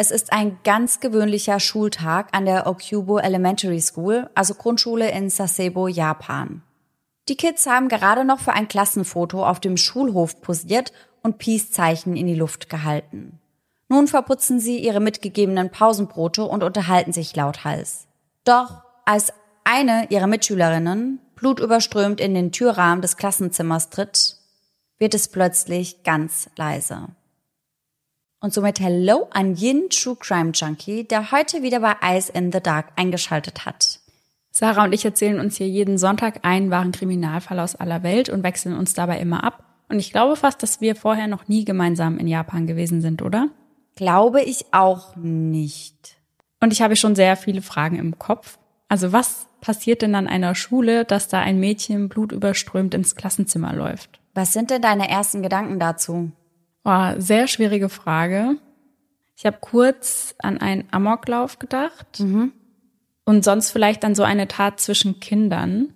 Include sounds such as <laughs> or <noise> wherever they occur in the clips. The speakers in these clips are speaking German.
Es ist ein ganz gewöhnlicher Schultag an der Okubo Elementary School, also Grundschule in Sasebo, Japan. Die Kids haben gerade noch für ein Klassenfoto auf dem Schulhof posiert und Peace-Zeichen in die Luft gehalten. Nun verputzen sie ihre mitgegebenen Pausenbrote und unterhalten sich lauthals. Doch als eine ihrer Mitschülerinnen blutüberströmt in den Türrahmen des Klassenzimmers tritt, wird es plötzlich ganz leise. Und somit Hello an jeden True Crime Junkie, der heute wieder bei Eyes in the Dark eingeschaltet hat. Sarah und ich erzählen uns hier jeden Sonntag einen wahren Kriminalfall aus aller Welt und wechseln uns dabei immer ab. Und ich glaube fast, dass wir vorher noch nie gemeinsam in Japan gewesen sind, oder? Glaube ich auch nicht. Und ich habe schon sehr viele Fragen im Kopf. Also was passiert denn an einer Schule, dass da ein Mädchen blutüberströmt ins Klassenzimmer läuft? Was sind denn deine ersten Gedanken dazu? Oh, sehr schwierige Frage. Ich habe kurz an einen Amoklauf gedacht Mhm. und sonst vielleicht an so eine Tat zwischen Kindern,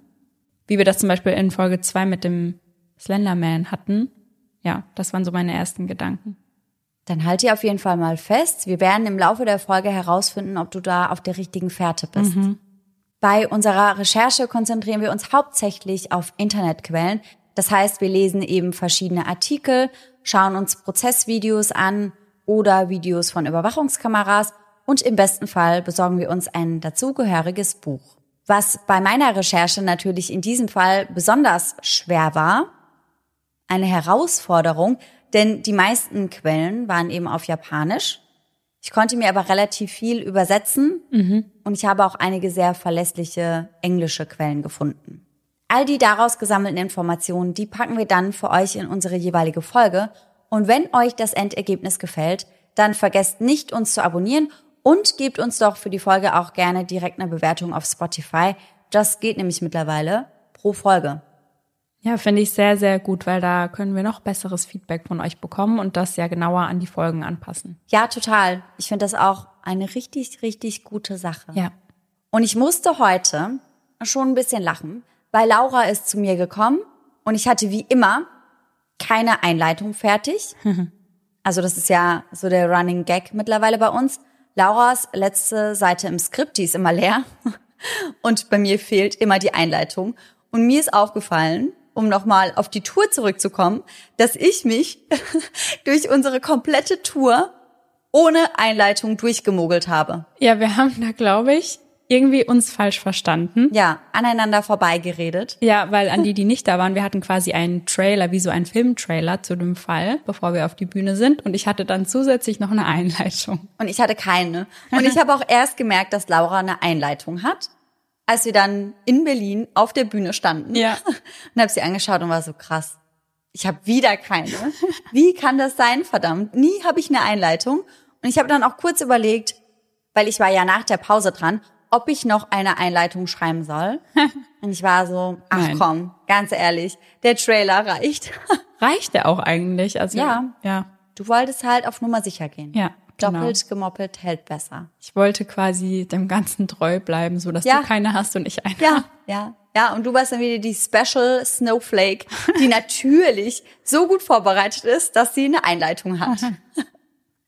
wie wir das zum Beispiel in Folge zwei mit dem Slenderman hatten. Ja, das waren so meine ersten Gedanken. Dann halt dir auf jeden Fall mal fest. Wir werden im Laufe der Folge herausfinden, ob du da auf der richtigen Fährte bist. Bei unserer Recherche konzentrieren wir uns hauptsächlich auf Internetquellen. Das heißt, wir lesen eben verschiedene Artikel, schauen uns Prozessvideos an oder Videos von Überwachungskameras und im besten Fall besorgen wir uns ein dazugehöriges Buch. Was bei meiner Recherche natürlich in diesem Fall besonders schwer war, eine Herausforderung, denn die meisten Quellen waren eben auf Japanisch. Ich konnte mir aber relativ viel übersetzen und ich habe auch einige sehr verlässliche englische Quellen gefunden. All die daraus gesammelten Informationen, die packen wir dann für euch in unsere jeweilige Folge. Und wenn euch das Endergebnis gefällt, dann vergesst nicht, uns zu abonnieren und gebt uns doch für die Folge auch gerne direkt eine Bewertung auf Spotify. Das geht nämlich mittlerweile pro Folge. Ja, finde ich sehr, sehr gut, weil da können wir noch besseres Feedback von euch bekommen und das ja genauer an die Folgen anpassen. Ja, total. Ich finde das auch eine richtig, richtig gute Sache. Ja. Und ich musste heute schon ein bisschen lachen, weil Laura ist zu mir gekommen und ich hatte wie immer keine Einleitung fertig. <laughs> Also das ist ja so der Running Gag mittlerweile bei uns. Lauras letzte Seite im Skript, die ist immer leer. <laughs> Und bei mir fehlt immer die Einleitung. Und mir ist aufgefallen, um nochmal auf die Tour zurückzukommen, dass ich mich <laughs> durch unsere komplette Tour ohne Einleitung durchgemogelt habe. Ja, wir haben da, glaube ich, irgendwie uns falsch verstanden. Ja, aneinander vorbeigeredet. Ja, weil an die, die nicht da waren, wir hatten quasi einen Trailer, wie so ein Filmtrailer zu dem Fall, bevor wir auf die Bühne sind. Und ich hatte dann zusätzlich noch eine Einleitung. Und ich hatte keine. Und ich habe auch erst gemerkt, dass Laura eine Einleitung hat, als wir dann in Berlin auf der Bühne standen. Ja. Und habe sie angeschaut und war so krass. Ich habe wieder keine. Wie kann das sein, verdammt? Nie habe ich eine Einleitung. Und ich habe dann auch kurz überlegt, weil ich war ja nach der Pause dran, ob ich noch eine Einleitung schreiben soll. <laughs> Und ich war so, ach Nein. komm, ganz ehrlich, der Trailer reicht. <laughs> Reicht der auch eigentlich? Also, Ja. Ja. Du wolltest halt auf Nummer sicher gehen. Ja. Genau. Doppelt gemoppelt hält besser. Ich wollte quasi dem Ganzen treu bleiben, so dass Ja. du keine hast und ich eine. Ja, ja, ja. Und du warst dann wieder die Special Snowflake, die <laughs> natürlich so gut vorbereitet ist, dass sie eine Einleitung hat.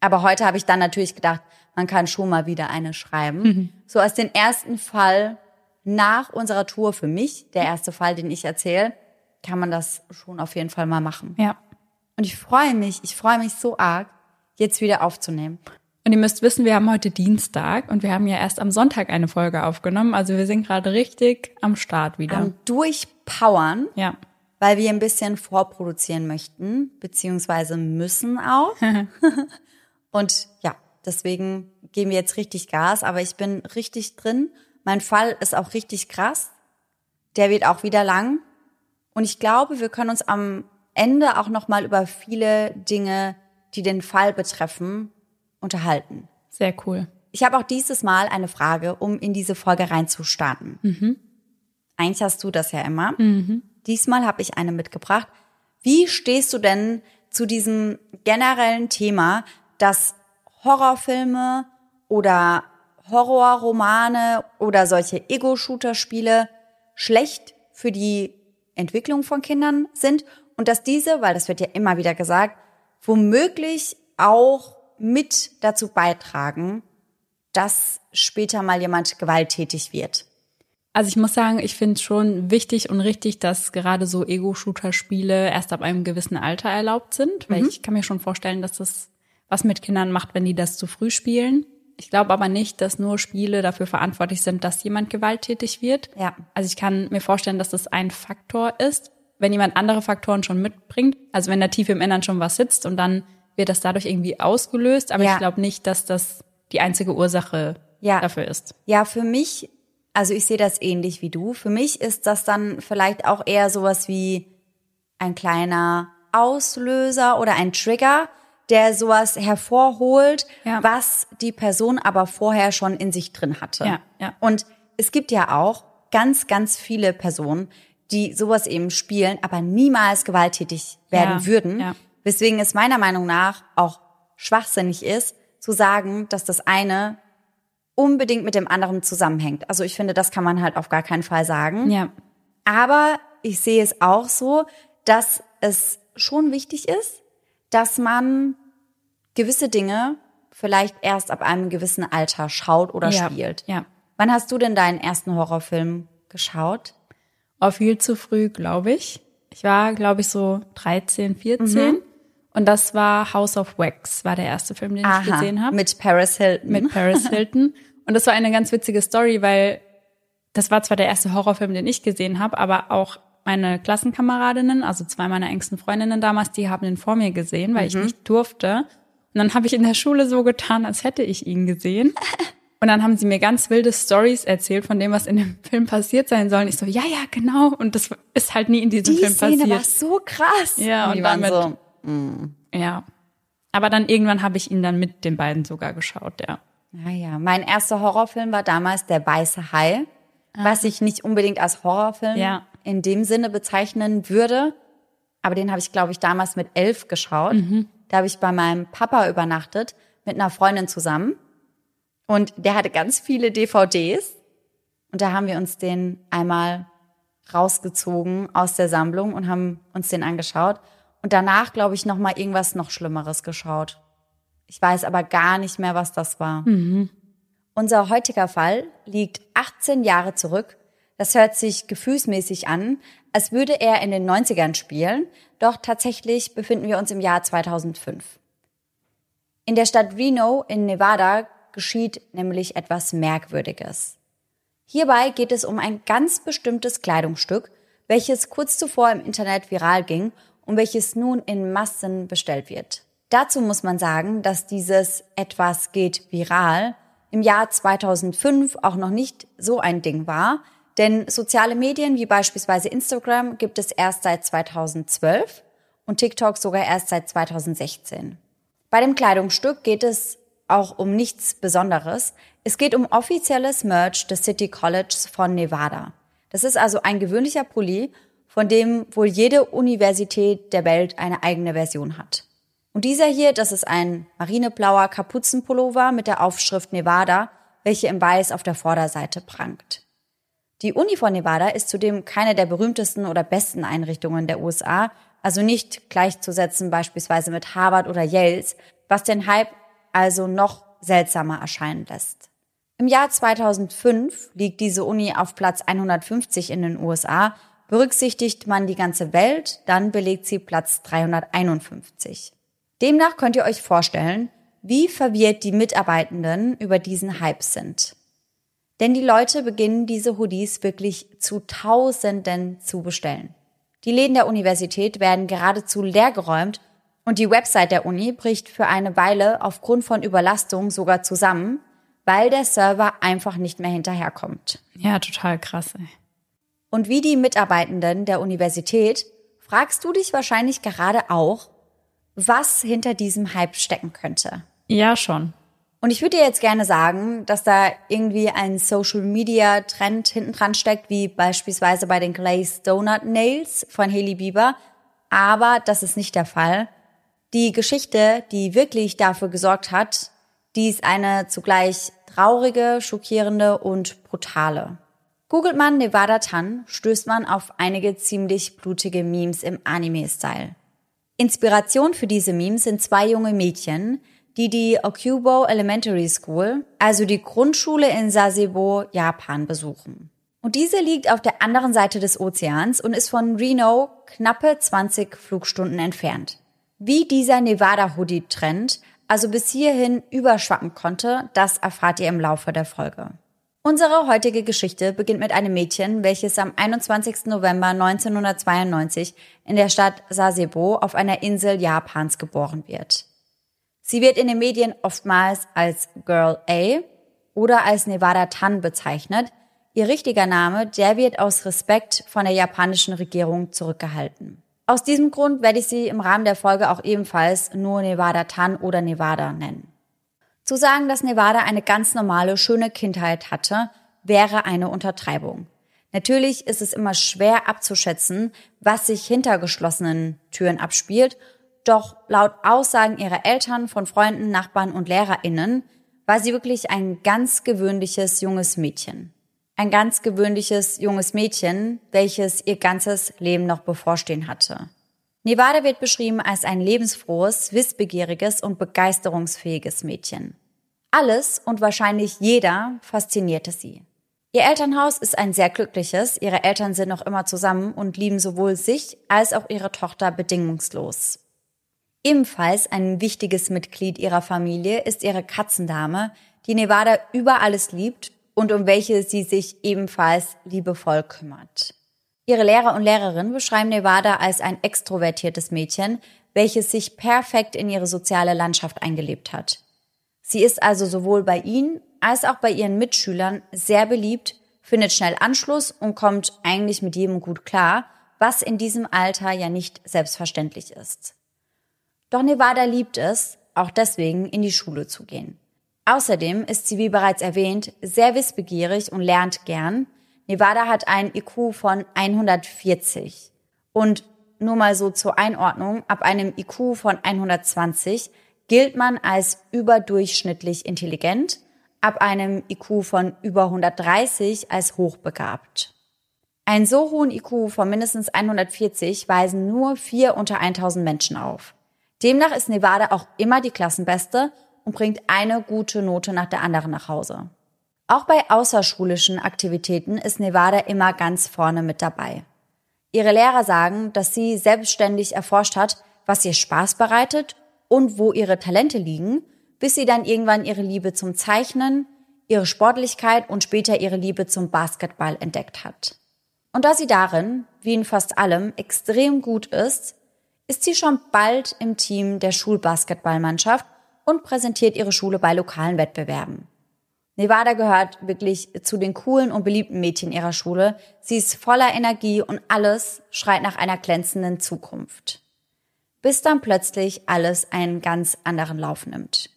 Aber heute habe ich dann natürlich gedacht, man kann schon mal wieder eine schreiben. So als den ersten Fall nach unserer Tour für mich, der erste Fall, den ich erzähle, kann man das schon auf jeden Fall mal machen. Ja. Und ich freue mich, ich freue mich so arg, jetzt wieder aufzunehmen. Und ihr müsst wissen, wir haben heute Dienstag und wir haben ja erst am Sonntag eine Folge aufgenommen. Also wir sind gerade richtig am Start wieder. Am Durchpowern, ja. weil wir ein bisschen vorproduzieren möchten, beziehungsweise müssen auch. <laughs> Und ja, deswegen geben wir jetzt richtig Gas, aber ich bin richtig drin. Mein Fall ist auch richtig krass. Der wird auch wieder lang. Und ich glaube, wir können uns am Ende auch noch mal über viele Dinge, die den Fall betreffen, unterhalten. Sehr cool. Ich habe auch dieses Mal eine Frage, um in diese Folge reinzustarten. Eigentlich hast du das ja immer. Diesmal habe ich eine mitgebracht. Wie stehst du denn zu diesem generellen Thema, dass Horrorfilme oder Horrorromane oder solche Ego-Shooter-Spiele schlecht für die Entwicklung von Kindern sind und dass diese, weil das wird ja immer wieder gesagt, womöglich auch mit dazu beitragen, dass später mal jemand gewalttätig wird? Also ich muss sagen, ich finde es schon wichtig und richtig, dass gerade so Ego-Shooter-Spiele erst ab einem gewissen Alter erlaubt sind, weil mhm. ich kann mir schon vorstellen, dass das was mit Kindern macht, wenn die das zu früh spielen. Ich glaube aber nicht, dass nur Spiele dafür verantwortlich sind, dass jemand gewalttätig wird. Ja. Also ich kann mir vorstellen, dass das ein Faktor ist, wenn jemand andere Faktoren schon mitbringt. Also wenn da tief im Innern schon was sitzt und dann wird das dadurch irgendwie ausgelöst. Aber ja. ich glaube nicht, dass das die einzige Ursache ja. dafür ist. Ja, für mich also ich sehe das ähnlich wie du. Für mich ist das dann vielleicht auch eher sowas wie ein kleiner Auslöser oder ein Trigger, der sowas hervorholt, ja. was die Person aber vorher schon in sich drin hatte. Ja, ja. Und es gibt ja auch ganz, ganz viele Personen, die sowas eben spielen, aber niemals gewalttätig werden ja, würden. Ja. Weswegen es meiner Meinung nach auch schwachsinnig ist, zu sagen, dass das eine unbedingt mit dem anderen zusammenhängt. Also ich finde, das kann man halt auf gar keinen Fall sagen. Ja. Aber ich sehe es auch so, dass es schon wichtig ist, dass man gewisse Dinge vielleicht erst ab einem gewissen Alter schaut oder ja. spielt. Ja. Wann hast du denn deinen ersten Horrorfilm geschaut? Auch viel zu früh, glaube ich. Ich war, glaube ich, so 13, 14. Mhm. Und das war House of Wax, war der erste Film, den Aha, ich gesehen habe. Mit Paris Hilton. Mit Paris <laughs> Hilton. Und das war eine ganz witzige Story, weil das war zwar der erste Horrorfilm, den ich gesehen habe, aber auch meine Klassenkameradinnen, also zwei meiner engsten Freundinnen damals, die haben ihn vor mir gesehen, weil mhm. ich nicht durfte. Und dann habe ich in der Schule so getan, als hätte ich ihn gesehen. <laughs> Und dann haben sie mir ganz wilde Stories erzählt von dem, was in dem <laughs> Film passiert sein soll. Und ich so, ja, ja, genau. Und das ist halt nie in diesem die Film Szene passiert. war so krass. Ja, und, und damit, so, Mm. Ja. Aber dann irgendwann habe ich ihn dann mit den beiden sogar geschaut, ja. Naja, mein erster Horrorfilm war damals Der Weiße Hai, ah. was ich nicht unbedingt als Horrorfilm ja. In dem Sinne bezeichnen würde. Aber den habe ich, glaube ich, damals mit elf geschaut. Mhm. Da habe ich bei meinem Papa übernachtet mit einer Freundin zusammen. Und der hatte ganz viele DVDs. Und da haben wir uns den einmal rausgezogen aus der Sammlung und haben uns den angeschaut. Und danach, glaube ich, noch mal irgendwas noch Schlimmeres geschaut. Ich weiß aber gar nicht mehr, was das war. Mhm. Unser heutiger Fall liegt 18 Jahre zurück. Das hört sich gefühlsmäßig an, als würde er in den 90ern spielen, doch tatsächlich befinden wir uns im Jahr 2005. In der Stadt Reno in Nevada geschieht nämlich etwas Merkwürdiges. Hierbei geht es um ein ganz bestimmtes Kleidungsstück, welches kurz zuvor im Internet viral ging und welches nun in Massen bestellt wird. Dazu muss man sagen, dass dieses etwas geht viral im Jahr 2005 auch noch nicht so ein Ding war, denn soziale Medien wie beispielsweise Instagram gibt es erst seit 2012 und TikTok sogar erst seit 2016. Bei dem Kleidungsstück geht es auch um nichts Besonderes. Es geht um offizielles Merch des City College von Nevada. Das ist also ein gewöhnlicher Pulli von dem wohl jede Universität der Welt eine eigene Version hat. Und dieser hier, das ist ein marineblauer Kapuzenpullover mit der Aufschrift Nevada, welche im Weiß auf der Vorderseite prangt. Die Uni von Nevada ist zudem keine der berühmtesten oder besten Einrichtungen der USA, also nicht gleichzusetzen beispielsweise mit Harvard oder Yales, was den Hype also noch seltsamer erscheinen lässt. Im Jahr 2005 liegt diese Uni auf Platz 150 in den USA Berücksichtigt man die ganze Welt, dann belegt sie Platz 351. Demnach könnt ihr euch vorstellen, wie verwirrt die Mitarbeitenden über diesen Hype sind. Denn die Leute beginnen diese Hoodies wirklich zu Tausenden zu bestellen. Die Läden der Universität werden geradezu leergeräumt und die Website der Uni bricht für eine Weile aufgrund von Überlastung sogar zusammen, weil der Server einfach nicht mehr hinterherkommt. Ja, total krass. Ey. Und wie die Mitarbeitenden der Universität fragst du dich wahrscheinlich gerade auch, was hinter diesem Hype stecken könnte. Ja, schon. Und ich würde dir jetzt gerne sagen, dass da irgendwie ein Social Media Trend hinten dran steckt, wie beispielsweise bei den Glazed Donut Nails von Haley Bieber. Aber das ist nicht der Fall. Die Geschichte, die wirklich dafür gesorgt hat, die ist eine zugleich traurige, schockierende und brutale. Googelt man Nevada Tan, stößt man auf einige ziemlich blutige Memes im Anime-Style. Inspiration für diese Memes sind zwei junge Mädchen, die die Okubo Elementary School, also die Grundschule in Sasebo, Japan, besuchen. Und diese liegt auf der anderen Seite des Ozeans und ist von Reno knappe 20 Flugstunden entfernt. Wie dieser Nevada-Hoodie-Trend also bis hierhin überschwappen konnte, das erfahrt ihr im Laufe der Folge. Unsere heutige Geschichte beginnt mit einem Mädchen, welches am 21. November 1992 in der Stadt Sasebo auf einer Insel Japans geboren wird. Sie wird in den Medien oftmals als Girl A oder als Nevada Tan bezeichnet. Ihr richtiger Name, der wird aus Respekt von der japanischen Regierung zurückgehalten. Aus diesem Grund werde ich sie im Rahmen der Folge auch ebenfalls nur Nevada Tan oder Nevada nennen. Zu sagen, dass Nevada eine ganz normale, schöne Kindheit hatte, wäre eine Untertreibung. Natürlich ist es immer schwer abzuschätzen, was sich hinter geschlossenen Türen abspielt, doch laut Aussagen ihrer Eltern, von Freunden, Nachbarn und Lehrerinnen war sie wirklich ein ganz gewöhnliches junges Mädchen. Ein ganz gewöhnliches junges Mädchen, welches ihr ganzes Leben noch bevorstehen hatte. Nevada wird beschrieben als ein lebensfrohes, wissbegieriges und begeisterungsfähiges Mädchen. Alles und wahrscheinlich jeder faszinierte sie. Ihr Elternhaus ist ein sehr glückliches, ihre Eltern sind noch immer zusammen und lieben sowohl sich als auch ihre Tochter bedingungslos. Ebenfalls ein wichtiges Mitglied ihrer Familie ist ihre Katzendame, die Nevada über alles liebt und um welche sie sich ebenfalls liebevoll kümmert. Ihre Lehrer und Lehrerinnen beschreiben Nevada als ein extrovertiertes Mädchen, welches sich perfekt in ihre soziale Landschaft eingelebt hat. Sie ist also sowohl bei ihnen als auch bei ihren Mitschülern sehr beliebt, findet schnell Anschluss und kommt eigentlich mit jedem gut klar, was in diesem Alter ja nicht selbstverständlich ist. Doch Nevada liebt es, auch deswegen in die Schule zu gehen. Außerdem ist sie, wie bereits erwähnt, sehr wissbegierig und lernt gern, Nevada hat ein IQ von 140. Und nur mal so zur Einordnung, ab einem IQ von 120 gilt man als überdurchschnittlich intelligent, ab einem IQ von über 130 als hochbegabt. Einen so hohen IQ von mindestens 140 weisen nur vier unter 1000 Menschen auf. Demnach ist Nevada auch immer die Klassenbeste und bringt eine gute Note nach der anderen nach Hause. Auch bei außerschulischen Aktivitäten ist Nevada immer ganz vorne mit dabei. Ihre Lehrer sagen, dass sie selbstständig erforscht hat, was ihr Spaß bereitet und wo ihre Talente liegen, bis sie dann irgendwann ihre Liebe zum Zeichnen, ihre Sportlichkeit und später ihre Liebe zum Basketball entdeckt hat. Und da sie darin, wie in fast allem, extrem gut ist, ist sie schon bald im Team der Schulbasketballmannschaft und präsentiert ihre Schule bei lokalen Wettbewerben. Nevada gehört wirklich zu den coolen und beliebten Mädchen ihrer Schule. Sie ist voller Energie und alles schreit nach einer glänzenden Zukunft. Bis dann plötzlich alles einen ganz anderen Lauf nimmt.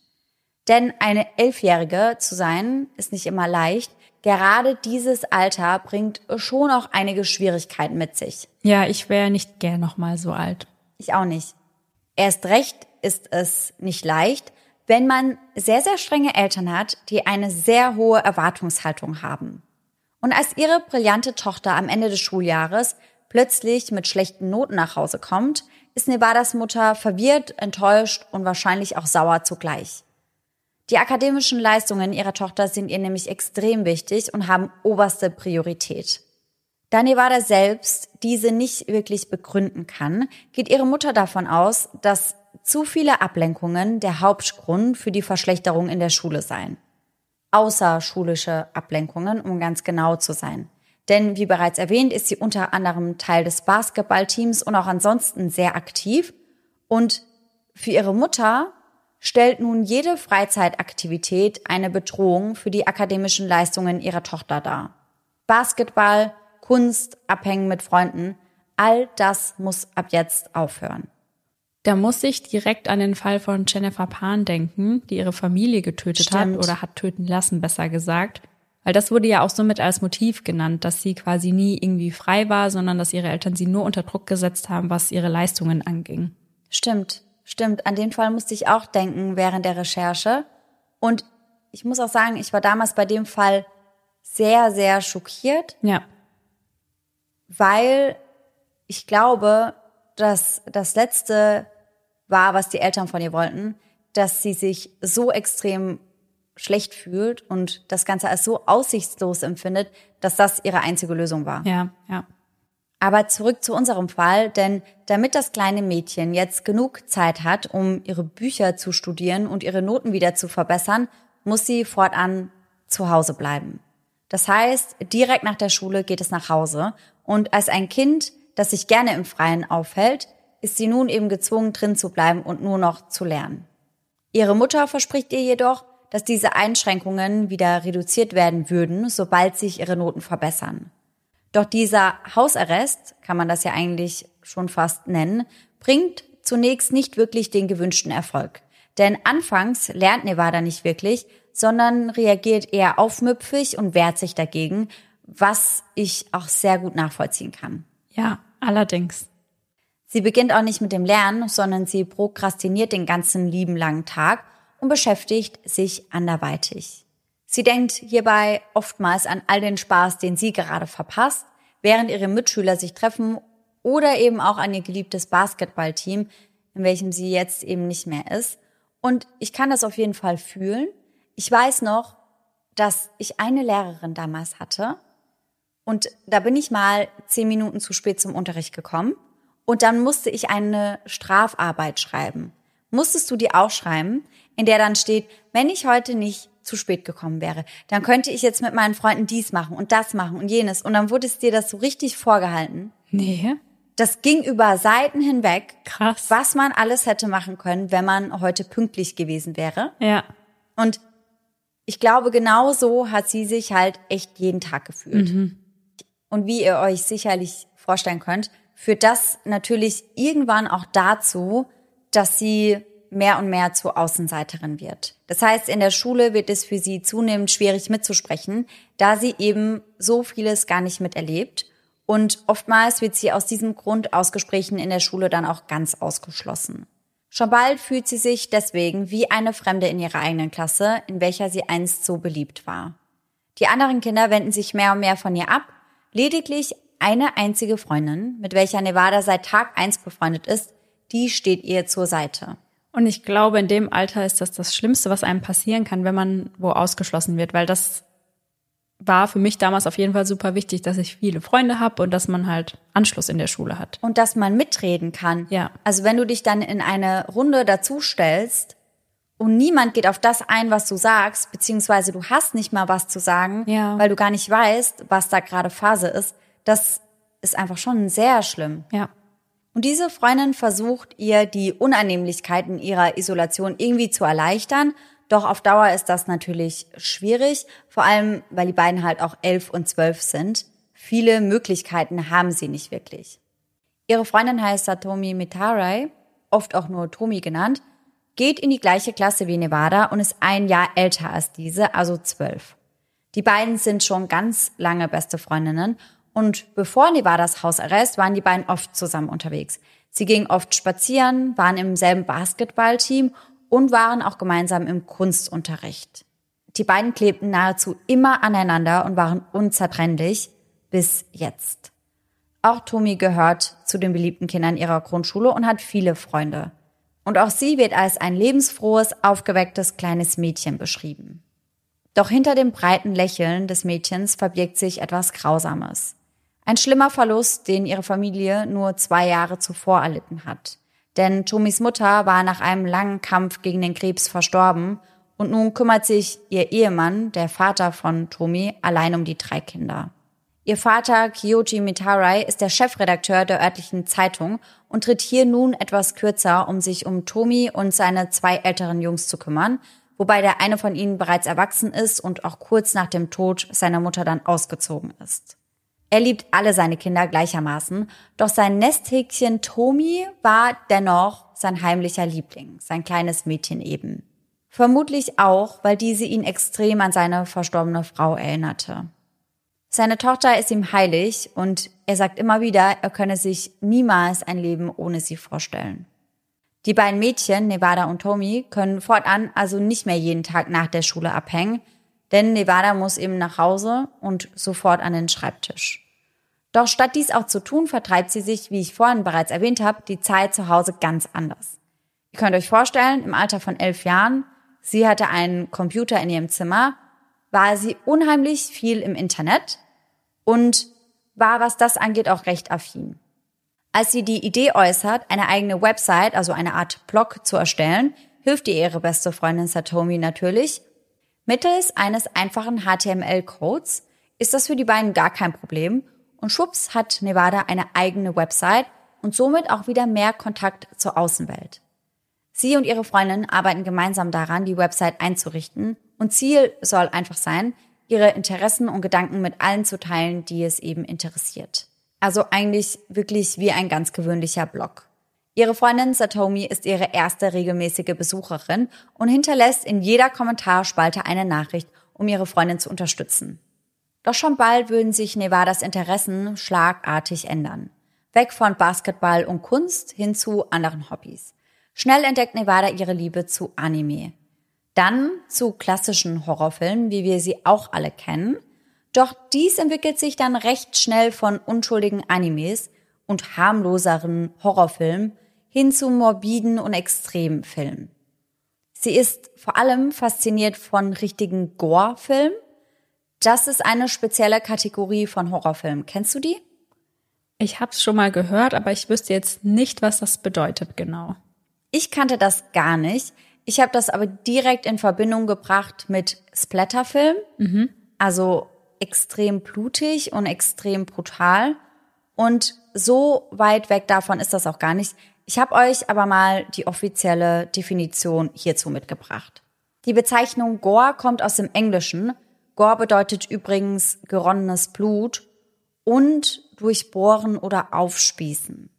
Denn eine Elfjährige zu sein, ist nicht immer leicht. Gerade dieses Alter bringt schon auch einige Schwierigkeiten mit sich. Ja, ich wäre nicht gern noch mal so alt. Ich auch nicht. Erst recht ist es nicht leicht, wenn man sehr, sehr strenge Eltern hat, die eine sehr hohe Erwartungshaltung haben. Und als ihre brillante Tochter am Ende des Schuljahres plötzlich mit schlechten Noten nach Hause kommt, ist Nevadas Mutter verwirrt, enttäuscht und wahrscheinlich auch sauer zugleich. Die akademischen Leistungen ihrer Tochter sind ihr nämlich extrem wichtig und haben oberste Priorität. Da Nevada selbst diese nicht wirklich begründen kann, geht ihre Mutter davon aus, dass zu viele Ablenkungen der Hauptgrund für die Verschlechterung in der Schule seien. Außerschulische Ablenkungen, um ganz genau zu sein. Denn wie bereits erwähnt, ist sie unter anderem Teil des Basketballteams und auch ansonsten sehr aktiv. Und für ihre Mutter stellt nun jede Freizeitaktivität eine Bedrohung für die akademischen Leistungen ihrer Tochter dar. Basketball, Kunst, Abhängen mit Freunden, all das muss ab jetzt aufhören. Da muss ich direkt an den Fall von Jennifer Pan denken, die ihre Familie getötet Stimmt. hat oder hat töten lassen, besser gesagt. Weil das wurde ja auch somit als Motiv genannt, dass sie quasi nie irgendwie frei war, sondern dass ihre Eltern sie nur unter Druck gesetzt haben, was ihre Leistungen anging. Stimmt, stimmt. An den Fall musste ich auch denken während der Recherche. Und ich muss auch sagen, ich war damals bei dem Fall sehr, sehr schockiert. Ja. Weil ich glaube, dass das letzte war, was die Eltern von ihr wollten, dass sie sich so extrem schlecht fühlt und das Ganze als so aussichtslos empfindet, dass das ihre einzige Lösung war. Ja, ja. Aber zurück zu unserem Fall, denn damit das kleine Mädchen jetzt genug Zeit hat, um ihre Bücher zu studieren und ihre Noten wieder zu verbessern, muss sie fortan zu Hause bleiben. Das heißt, direkt nach der Schule geht es nach Hause und als ein Kind, das sich gerne im Freien aufhält, ist sie nun eben gezwungen, drin zu bleiben und nur noch zu lernen. Ihre Mutter verspricht ihr jedoch, dass diese Einschränkungen wieder reduziert werden würden, sobald sich ihre Noten verbessern. Doch dieser Hausarrest, kann man das ja eigentlich schon fast nennen, bringt zunächst nicht wirklich den gewünschten Erfolg. Denn anfangs lernt Nevada nicht wirklich, sondern reagiert eher aufmüpfig und wehrt sich dagegen, was ich auch sehr gut nachvollziehen kann. Ja, allerdings. Sie beginnt auch nicht mit dem Lernen, sondern sie prokrastiniert den ganzen lieben langen Tag und beschäftigt sich anderweitig. Sie denkt hierbei oftmals an all den Spaß, den sie gerade verpasst, während ihre Mitschüler sich treffen oder eben auch an ihr geliebtes Basketballteam, in welchem sie jetzt eben nicht mehr ist. Und ich kann das auf jeden Fall fühlen. Ich weiß noch, dass ich eine Lehrerin damals hatte und da bin ich mal zehn Minuten zu spät zum Unterricht gekommen und dann musste ich eine Strafarbeit schreiben. Musstest du die auch schreiben? in der dann steht, wenn ich heute nicht zu spät gekommen wäre, dann könnte ich jetzt mit meinen Freunden dies machen und das machen und jenes. Und dann wurde es dir das so richtig vorgehalten. Nee. Das ging über Seiten hinweg. Krass. Was man alles hätte machen können, wenn man heute pünktlich gewesen wäre. Ja. Und ich glaube, genau so hat sie sich halt echt jeden Tag gefühlt. Mhm. Und wie ihr euch sicherlich vorstellen könnt, führt das natürlich irgendwann auch dazu, dass sie mehr und mehr zur Außenseiterin wird. Das heißt, in der Schule wird es für sie zunehmend schwierig mitzusprechen, da sie eben so vieles gar nicht miterlebt. Und oftmals wird sie aus diesem Grund aus Gesprächen in der Schule dann auch ganz ausgeschlossen. Schon bald fühlt sie sich deswegen wie eine Fremde in ihrer eigenen Klasse, in welcher sie einst so beliebt war. Die anderen Kinder wenden sich mehr und mehr von ihr ab. Lediglich eine einzige Freundin, mit welcher Nevada seit Tag eins befreundet ist, die steht ihr zur Seite. Und ich glaube, in dem Alter ist das das Schlimmste, was einem passieren kann, wenn man wo ausgeschlossen wird, weil das war für mich damals auf jeden Fall super wichtig, dass ich viele Freunde habe und dass man halt Anschluss in der Schule hat. Und dass man mitreden kann. Ja. Also wenn du dich dann in eine Runde dazustellst und niemand geht auf das ein, was du sagst, beziehungsweise du hast nicht mal was zu sagen, ja. weil du gar nicht weißt, was da gerade Phase ist, das ist einfach schon sehr schlimm. Ja. Und diese Freundin versucht ihr die Unannehmlichkeiten ihrer Isolation irgendwie zu erleichtern. Doch auf Dauer ist das natürlich schwierig, vor allem weil die beiden halt auch elf und zwölf sind. Viele Möglichkeiten haben sie nicht wirklich. Ihre Freundin heißt Satomi Mitarai, oft auch nur Tomi genannt, geht in die gleiche Klasse wie Nevada und ist ein Jahr älter als diese, also zwölf. Die beiden sind schon ganz lange beste Freundinnen und bevor Nevadas Hausarrest waren die beiden oft zusammen unterwegs. Sie gingen oft spazieren, waren im selben Basketballteam und waren auch gemeinsam im Kunstunterricht. Die beiden klebten nahezu immer aneinander und waren unzertrennlich bis jetzt. Auch Tomi gehört zu den beliebten Kindern ihrer Grundschule und hat viele Freunde. Und auch sie wird als ein lebensfrohes, aufgewecktes kleines Mädchen beschrieben. Doch hinter dem breiten Lächeln des Mädchens verbirgt sich etwas Grausames. Ein schlimmer Verlust, den ihre Familie nur zwei Jahre zuvor erlitten hat. Denn Tomis Mutter war nach einem langen Kampf gegen den Krebs verstorben und nun kümmert sich ihr Ehemann, der Vater von Tomi, allein um die drei Kinder. Ihr Vater Kyoji Mitarai ist der Chefredakteur der örtlichen Zeitung und tritt hier nun etwas kürzer, um sich um Tomi und seine zwei älteren Jungs zu kümmern, wobei der eine von ihnen bereits erwachsen ist und auch kurz nach dem Tod seiner Mutter dann ausgezogen ist. Er liebt alle seine Kinder gleichermaßen, doch sein Nesthäkchen Tomi war dennoch sein heimlicher Liebling, sein kleines Mädchen eben. Vermutlich auch, weil diese ihn extrem an seine verstorbene Frau erinnerte. Seine Tochter ist ihm heilig und er sagt immer wieder, er könne sich niemals ein Leben ohne sie vorstellen. Die beiden Mädchen, Nevada und Tommy, können fortan also nicht mehr jeden Tag nach der Schule abhängen, denn Nevada muss eben nach Hause und sofort an den Schreibtisch. Doch statt dies auch zu tun, vertreibt sie sich, wie ich vorhin bereits erwähnt habe, die Zeit zu Hause ganz anders. Ihr könnt euch vorstellen, im Alter von elf Jahren, sie hatte einen Computer in ihrem Zimmer, war sie unheimlich viel im Internet und war, was das angeht, auch recht affin. Als sie die Idee äußert, eine eigene Website, also eine Art Blog zu erstellen, hilft ihr ihre beste Freundin Satomi natürlich. Mittels eines einfachen HTML-Codes ist das für die beiden gar kein Problem und schwupps hat Nevada eine eigene Website und somit auch wieder mehr Kontakt zur Außenwelt. Sie und ihre Freundin arbeiten gemeinsam daran, die Website einzurichten und Ziel soll einfach sein, ihre Interessen und Gedanken mit allen zu teilen, die es eben interessiert. Also eigentlich wirklich wie ein ganz gewöhnlicher Blog. Ihre Freundin Satomi ist ihre erste regelmäßige Besucherin und hinterlässt in jeder Kommentarspalte eine Nachricht, um ihre Freundin zu unterstützen. Doch schon bald würden sich Nevadas Interessen schlagartig ändern. Weg von Basketball und Kunst hin zu anderen Hobbys. Schnell entdeckt Nevada ihre Liebe zu Anime. Dann zu klassischen Horrorfilmen, wie wir sie auch alle kennen. Doch dies entwickelt sich dann recht schnell von unschuldigen Animes und harmloseren Horrorfilmen hin zu morbiden und extremen Filmen. Sie ist vor allem fasziniert von richtigen Gore-Filmen. Das ist eine spezielle Kategorie von Horrorfilmen. Kennst du die? Ich habe es schon mal gehört, aber ich wüsste jetzt nicht, was das bedeutet genau. Ich kannte das gar nicht. Ich habe das aber direkt in Verbindung gebracht mit Splatterfilm. Mhm. Also extrem blutig und extrem brutal. Und so weit weg davon ist das auch gar nicht. Ich habe euch aber mal die offizielle Definition hierzu mitgebracht. Die Bezeichnung Gore kommt aus dem Englischen. Gore bedeutet übrigens geronnenes Blut und durchbohren oder aufspießen.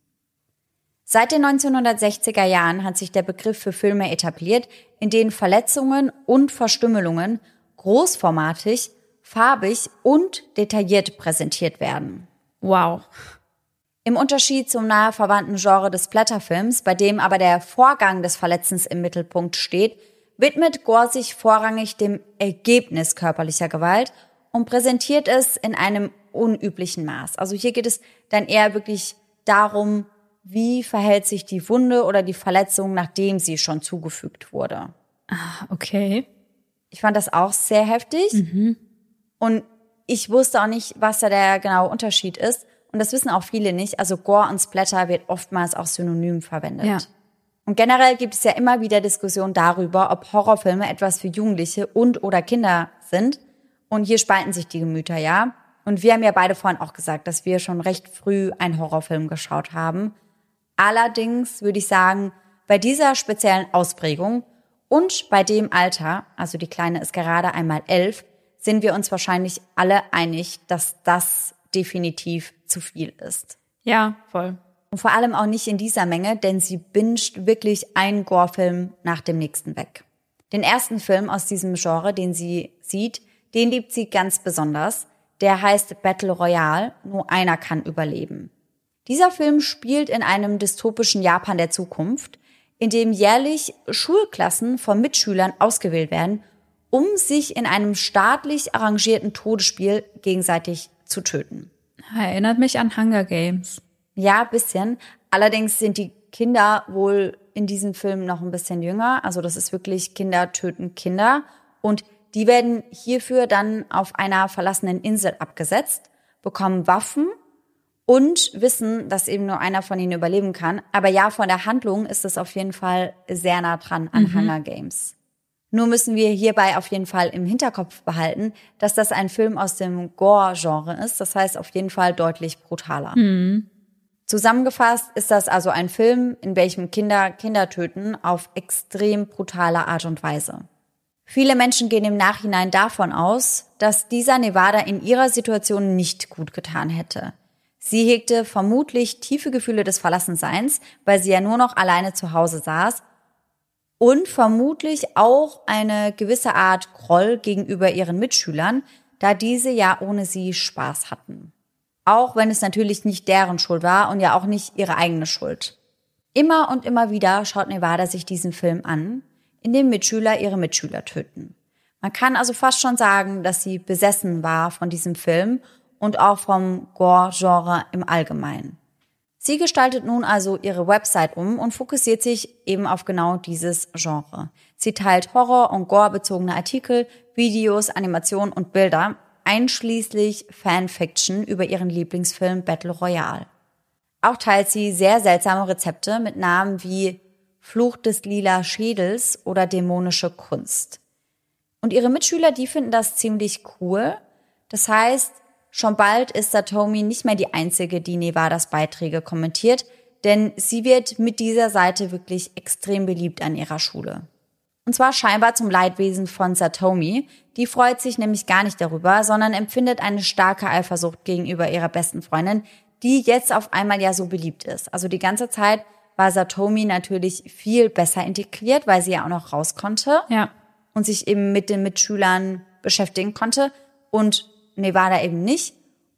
Seit den 1960er Jahren hat sich der Begriff für Filme etabliert, in denen Verletzungen und Verstümmelungen großformatig, farbig und detailliert präsentiert werden. Wow. Im Unterschied zum nahe verwandten Genre des Blätterfilms, bei dem aber der Vorgang des Verletzens im Mittelpunkt steht, widmet Gore sich vorrangig dem Ergebnis körperlicher Gewalt und präsentiert es in einem unüblichen Maß. Also hier geht es dann eher wirklich darum, wie verhält sich die Wunde oder die Verletzung, nachdem sie schon zugefügt wurde. Ah, okay. Ich fand das auch sehr heftig. Mhm. Und ich wusste auch nicht, was da der genaue Unterschied ist. Und das wissen auch viele nicht. Also Gore und Splatter wird oftmals auch synonym verwendet. Ja. Und generell gibt es ja immer wieder Diskussionen darüber, ob Horrorfilme etwas für Jugendliche und oder Kinder sind. Und hier spalten sich die Gemüter, ja. Und wir haben ja beide vorhin auch gesagt, dass wir schon recht früh einen Horrorfilm geschaut haben. Allerdings würde ich sagen, bei dieser speziellen Ausprägung und bei dem Alter, also die Kleine ist gerade einmal elf, sind wir uns wahrscheinlich alle einig, dass das definitiv zu viel ist. Ja, voll. Und vor allem auch nicht in dieser Menge, denn sie binscht wirklich einen Gore-Film nach dem nächsten weg. Den ersten Film aus diesem Genre, den sie sieht, den liebt sie ganz besonders. Der heißt Battle Royale, nur einer kann überleben. Dieser Film spielt in einem dystopischen Japan der Zukunft, in dem jährlich Schulklassen von Mitschülern ausgewählt werden, um sich in einem staatlich arrangierten Todesspiel gegenseitig zu töten. Erinnert mich an Hunger Games. Ja, bisschen. Allerdings sind die Kinder wohl in diesem Film noch ein bisschen jünger. Also das ist wirklich Kinder töten Kinder. Und die werden hierfür dann auf einer verlassenen Insel abgesetzt, bekommen Waffen und wissen, dass eben nur einer von ihnen überleben kann. Aber ja, von der Handlung ist es auf jeden Fall sehr nah dran an mhm. Hunger Games. Nur müssen wir hierbei auf jeden Fall im Hinterkopf behalten, dass das ein Film aus dem Gore-Genre ist. Das heißt auf jeden Fall deutlich brutaler. Mhm. Zusammengefasst ist das also ein Film, in welchem Kinder Kinder töten auf extrem brutale Art und Weise. Viele Menschen gehen im Nachhinein davon aus, dass dieser Nevada in ihrer Situation nicht gut getan hätte. Sie hegte vermutlich tiefe Gefühle des Verlassenseins, weil sie ja nur noch alleine zu Hause saß und vermutlich auch eine gewisse Art Groll gegenüber ihren Mitschülern, da diese ja ohne sie Spaß hatten. Auch wenn es natürlich nicht deren Schuld war und ja auch nicht ihre eigene Schuld. Immer und immer wieder schaut Nevada sich diesen Film an, in dem Mitschüler ihre Mitschüler töten. Man kann also fast schon sagen, dass sie besessen war von diesem Film und auch vom Gore-Genre im Allgemeinen. Sie gestaltet nun also ihre Website um und fokussiert sich eben auf genau dieses Genre. Sie teilt Horror- und Gore-bezogene Artikel, Videos, Animationen und Bilder, einschließlich Fanfiction über ihren Lieblingsfilm Battle Royale. Auch teilt sie sehr seltsame Rezepte mit Namen wie Fluch des lila Schädels oder dämonische Kunst. Und ihre Mitschüler, die finden das ziemlich cool. Das heißt, schon bald ist Satomi nicht mehr die einzige, die Nevadas Beiträge kommentiert, denn sie wird mit dieser Seite wirklich extrem beliebt an ihrer Schule. Und zwar scheinbar zum Leidwesen von Satomi. Die freut sich nämlich gar nicht darüber, sondern empfindet eine starke Eifersucht gegenüber ihrer besten Freundin, die jetzt auf einmal ja so beliebt ist. Also die ganze Zeit war Satomi natürlich viel besser integriert, weil sie ja auch noch raus konnte. Ja. Und sich eben mit den Mitschülern beschäftigen konnte. Und Nevada eben nicht.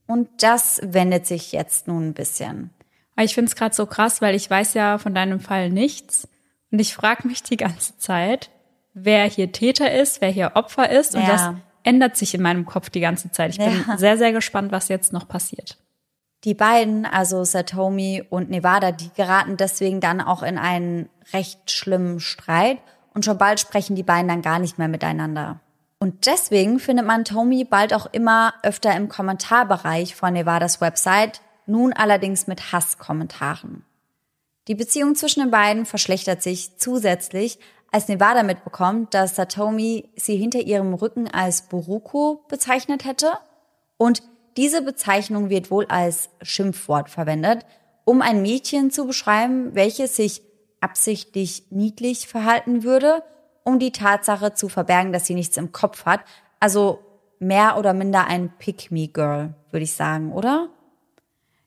Und das wendet sich jetzt nun ein bisschen. Ich finde es gerade so krass, weil ich weiß ja von deinem Fall nichts. Und ich frage mich die ganze Zeit, wer hier Täter ist, wer hier Opfer ist. Und Ja. das ändert sich in meinem Kopf die ganze Zeit. Ich bin Ja. sehr, sehr gespannt, was jetzt noch passiert. Die beiden, also Satomi und Nevada, die geraten deswegen dann auch in einen recht schlimmen Streit und schon bald sprechen die beiden dann gar nicht mehr miteinander. Und deswegen findet man Tomi bald auch immer öfter im Kommentarbereich von Nevadas Website, nun allerdings mit Hasskommentaren. Die Beziehung zwischen den beiden verschlechtert sich zusätzlich, als Nevada mitbekommt, dass Satomi sie hinter ihrem Rücken als Buruko bezeichnet hätte und diese Bezeichnung wird wohl als Schimpfwort verwendet, um ein Mädchen zu beschreiben, welches sich absichtlich niedlich verhalten würde, um die Tatsache zu verbergen, dass sie nichts im Kopf hat. Also mehr oder minder ein Pick-me-Girl, würde ich sagen, oder?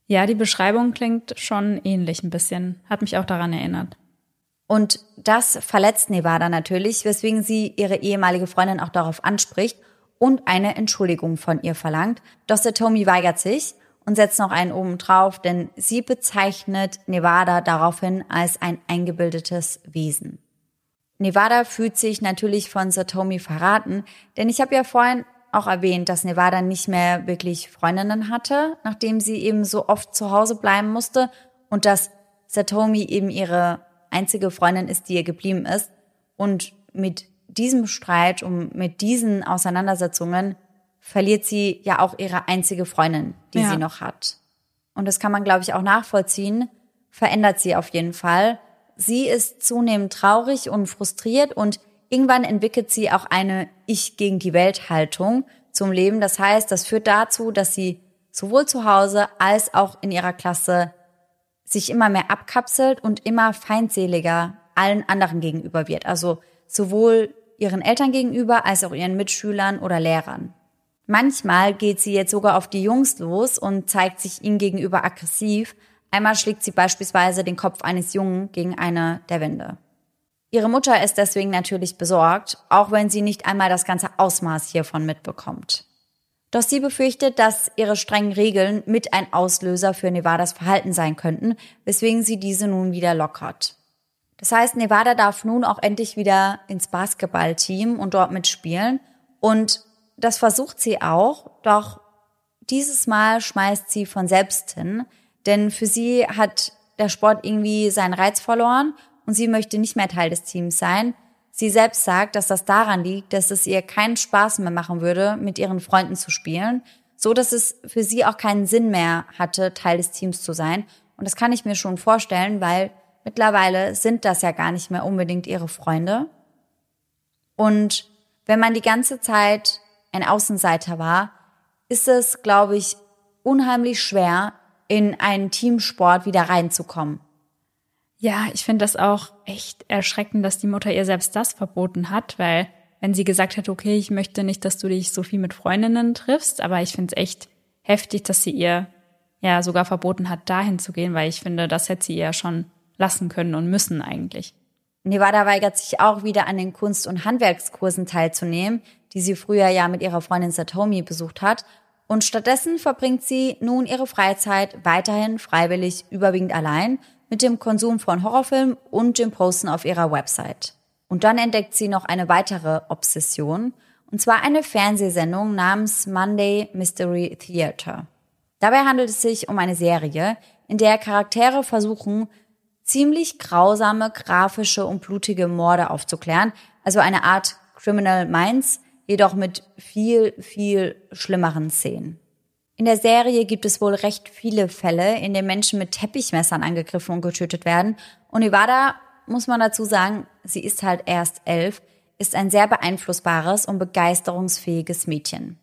Ja, die Beschreibung klingt schon ähnlich ein bisschen. Hat mich auch daran erinnert. Und das verletzt Nevada natürlich, weswegen sie ihre ehemalige Freundin auch darauf anspricht und eine Entschuldigung von ihr verlangt. Doch Satomi weigert sich und setzt noch einen oben drauf, denn sie bezeichnet Nevada daraufhin als ein eingebildetes Wesen. Nevada fühlt sich natürlich von Satomi verraten, denn ich habe ja vorhin auch erwähnt, dass Nevada nicht mehr wirklich Freundinnen hatte, nachdem sie eben so oft zu Hause bleiben musste und dass Satomi eben ihre einzige Freundin ist, die ihr geblieben ist. Und mit diesem Streit und mit diesen Auseinandersetzungen verliert sie ja auch ihre einzige Freundin, die Ja. sie noch hat. Und das kann man, glaube ich, auch nachvollziehen, verändert sie auf jeden Fall. Sie ist zunehmend traurig und frustriert und irgendwann entwickelt sie auch eine Ich gegen die Welt Haltung zum Leben. Das heißt, das führt dazu, dass sie sowohl zu Hause als auch in ihrer Klasse sich immer mehr abkapselt und immer feindseliger allen anderen gegenüber wird. Also sowohl ihren Eltern gegenüber als auch ihren Mitschülern oder Lehrern. Manchmal geht sie jetzt sogar auf die Jungs los und zeigt sich ihnen gegenüber aggressiv. Einmal schlägt sie beispielsweise den Kopf eines Jungen gegen eine der Wände. Ihre Mutter ist deswegen natürlich besorgt, auch wenn sie nicht einmal das ganze Ausmaß hiervon mitbekommt. Doch sie befürchtet, dass ihre strengen Regeln mit ein Auslöser für Nevadas Verhalten sein könnten, weswegen sie diese nun wieder lockert. Das heißt, Nevada darf nun auch endlich wieder ins Basketballteam und dort mitspielen. Und das versucht sie auch, doch dieses Mal schmeißt sie von selbst hin, denn für sie hat der Sport irgendwie seinen Reiz verloren und sie möchte nicht mehr Teil des Teams sein. Sie selbst sagt, dass das daran liegt, dass es ihr keinen Spaß mehr machen würde, mit ihren Freunden zu spielen, so dass es für sie auch keinen Sinn mehr hatte, Teil des Teams zu sein. Und das kann ich mir schon vorstellen, weil mittlerweile sind das ja gar nicht mehr unbedingt ihre Freunde. Und wenn man die ganze Zeit ein Außenseiter war, ist es, glaube ich, unheimlich schwer, in einen Teamsport wieder reinzukommen. Ja, ich finde das auch echt erschreckend, dass die Mutter ihr selbst das verboten hat, weil wenn sie gesagt hätte, okay, ich möchte nicht, dass du dich so viel mit Freundinnen triffst, aber ich finde es echt heftig, dass sie ihr ja sogar verboten hat, dahin zu gehen, weil ich finde, das hätte sie ihr schon lassen können und müssen eigentlich. Nevada weigert sich auch wieder an den Kunst- und Handwerkskursen teilzunehmen, die sie früher ja mit ihrer Freundin Satomi besucht hat. Und stattdessen verbringt sie nun ihre Freizeit weiterhin freiwillig überwiegend allein mit dem Konsum von Horrorfilmen und dem Posten auf ihrer Website. Und dann entdeckt sie noch eine weitere Obsession, und zwar eine Fernsehsendung namens Monday Mystery Theater. Dabei handelt es sich um eine Serie, in der Charaktere versuchen, ziemlich grausame, grafische und blutige Morde aufzuklären. Also eine Art Criminal Minds, jedoch mit viel, viel schlimmeren Szenen. In der Serie gibt es wohl recht viele Fälle, in denen Menschen mit Teppichmessern angegriffen und getötet werden. Und Nevada, muss man dazu sagen, sie ist halt erst elf, ist ein sehr beeinflussbares und begeisterungsfähiges Mädchen.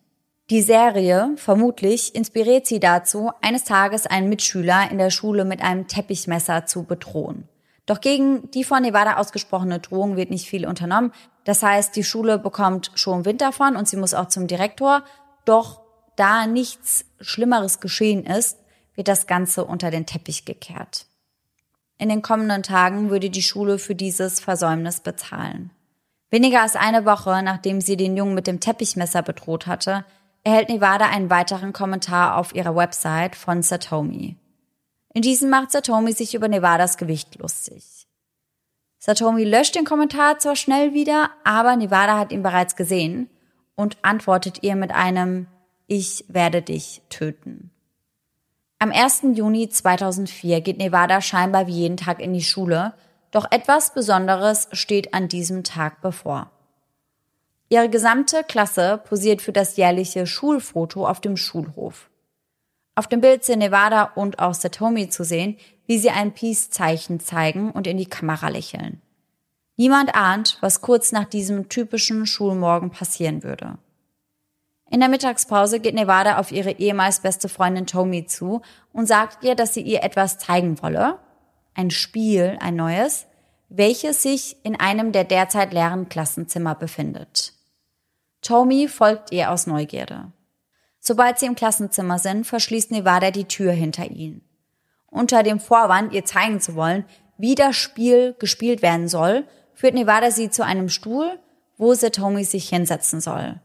Die Serie, vermutlich, inspiriert sie dazu, eines Tages einen Mitschüler in der Schule mit einem Teppichmesser zu bedrohen. Doch gegen die von Nevada ausgesprochene Drohung wird nicht viel unternommen. Das heißt, die Schule bekommt schon Wind davon und sie muss auch zum Direktor. Doch da nichts Schlimmeres geschehen ist, wird das Ganze unter den Teppich gekehrt. In den kommenden Tagen würde die Schule für dieses Versäumnis bezahlen. Weniger als eine Woche, nachdem sie den Jungen mit dem Teppichmesser bedroht hatte, erhält Nevada einen weiteren Kommentar auf ihrer Website von Satomi. In diesem macht Satomi sich über Nevadas Gewicht lustig. Satomi löscht den Kommentar zwar schnell wieder, aber Nevada hat ihn bereits gesehen und antwortet ihr mit einem Ich werde dich töten. Am 1. Juni 2004 geht Nevada scheinbar wie jeden Tag in die Schule, doch etwas Besonderes steht an diesem Tag bevor. Ihre gesamte Klasse posiert für das jährliche Schulfoto auf dem Schulhof. Auf dem Bild sind Nevada und auch Satomi zu sehen, wie sie ein Peace-Zeichen zeigen und in die Kamera lächeln. Niemand ahnt, was kurz nach diesem typischen Schulmorgen passieren würde. In der Mittagspause geht Nevada auf ihre ehemals beste Freundin Tomi zu und sagt ihr, dass sie ihr etwas zeigen wolle. Ein Spiel, ein neues, welches sich in einem der derzeit leeren Klassenzimmer befindet. Tomi folgt ihr aus Neugierde. Sobald sie im Klassenzimmer sind, verschließt Nevada die Tür hinter ihnen. Unter dem Vorwand, ihr zeigen zu wollen, wie das Spiel gespielt werden soll, führt Nevada sie zu einem Stuhl, wo Satomi sich hinsetzen soll.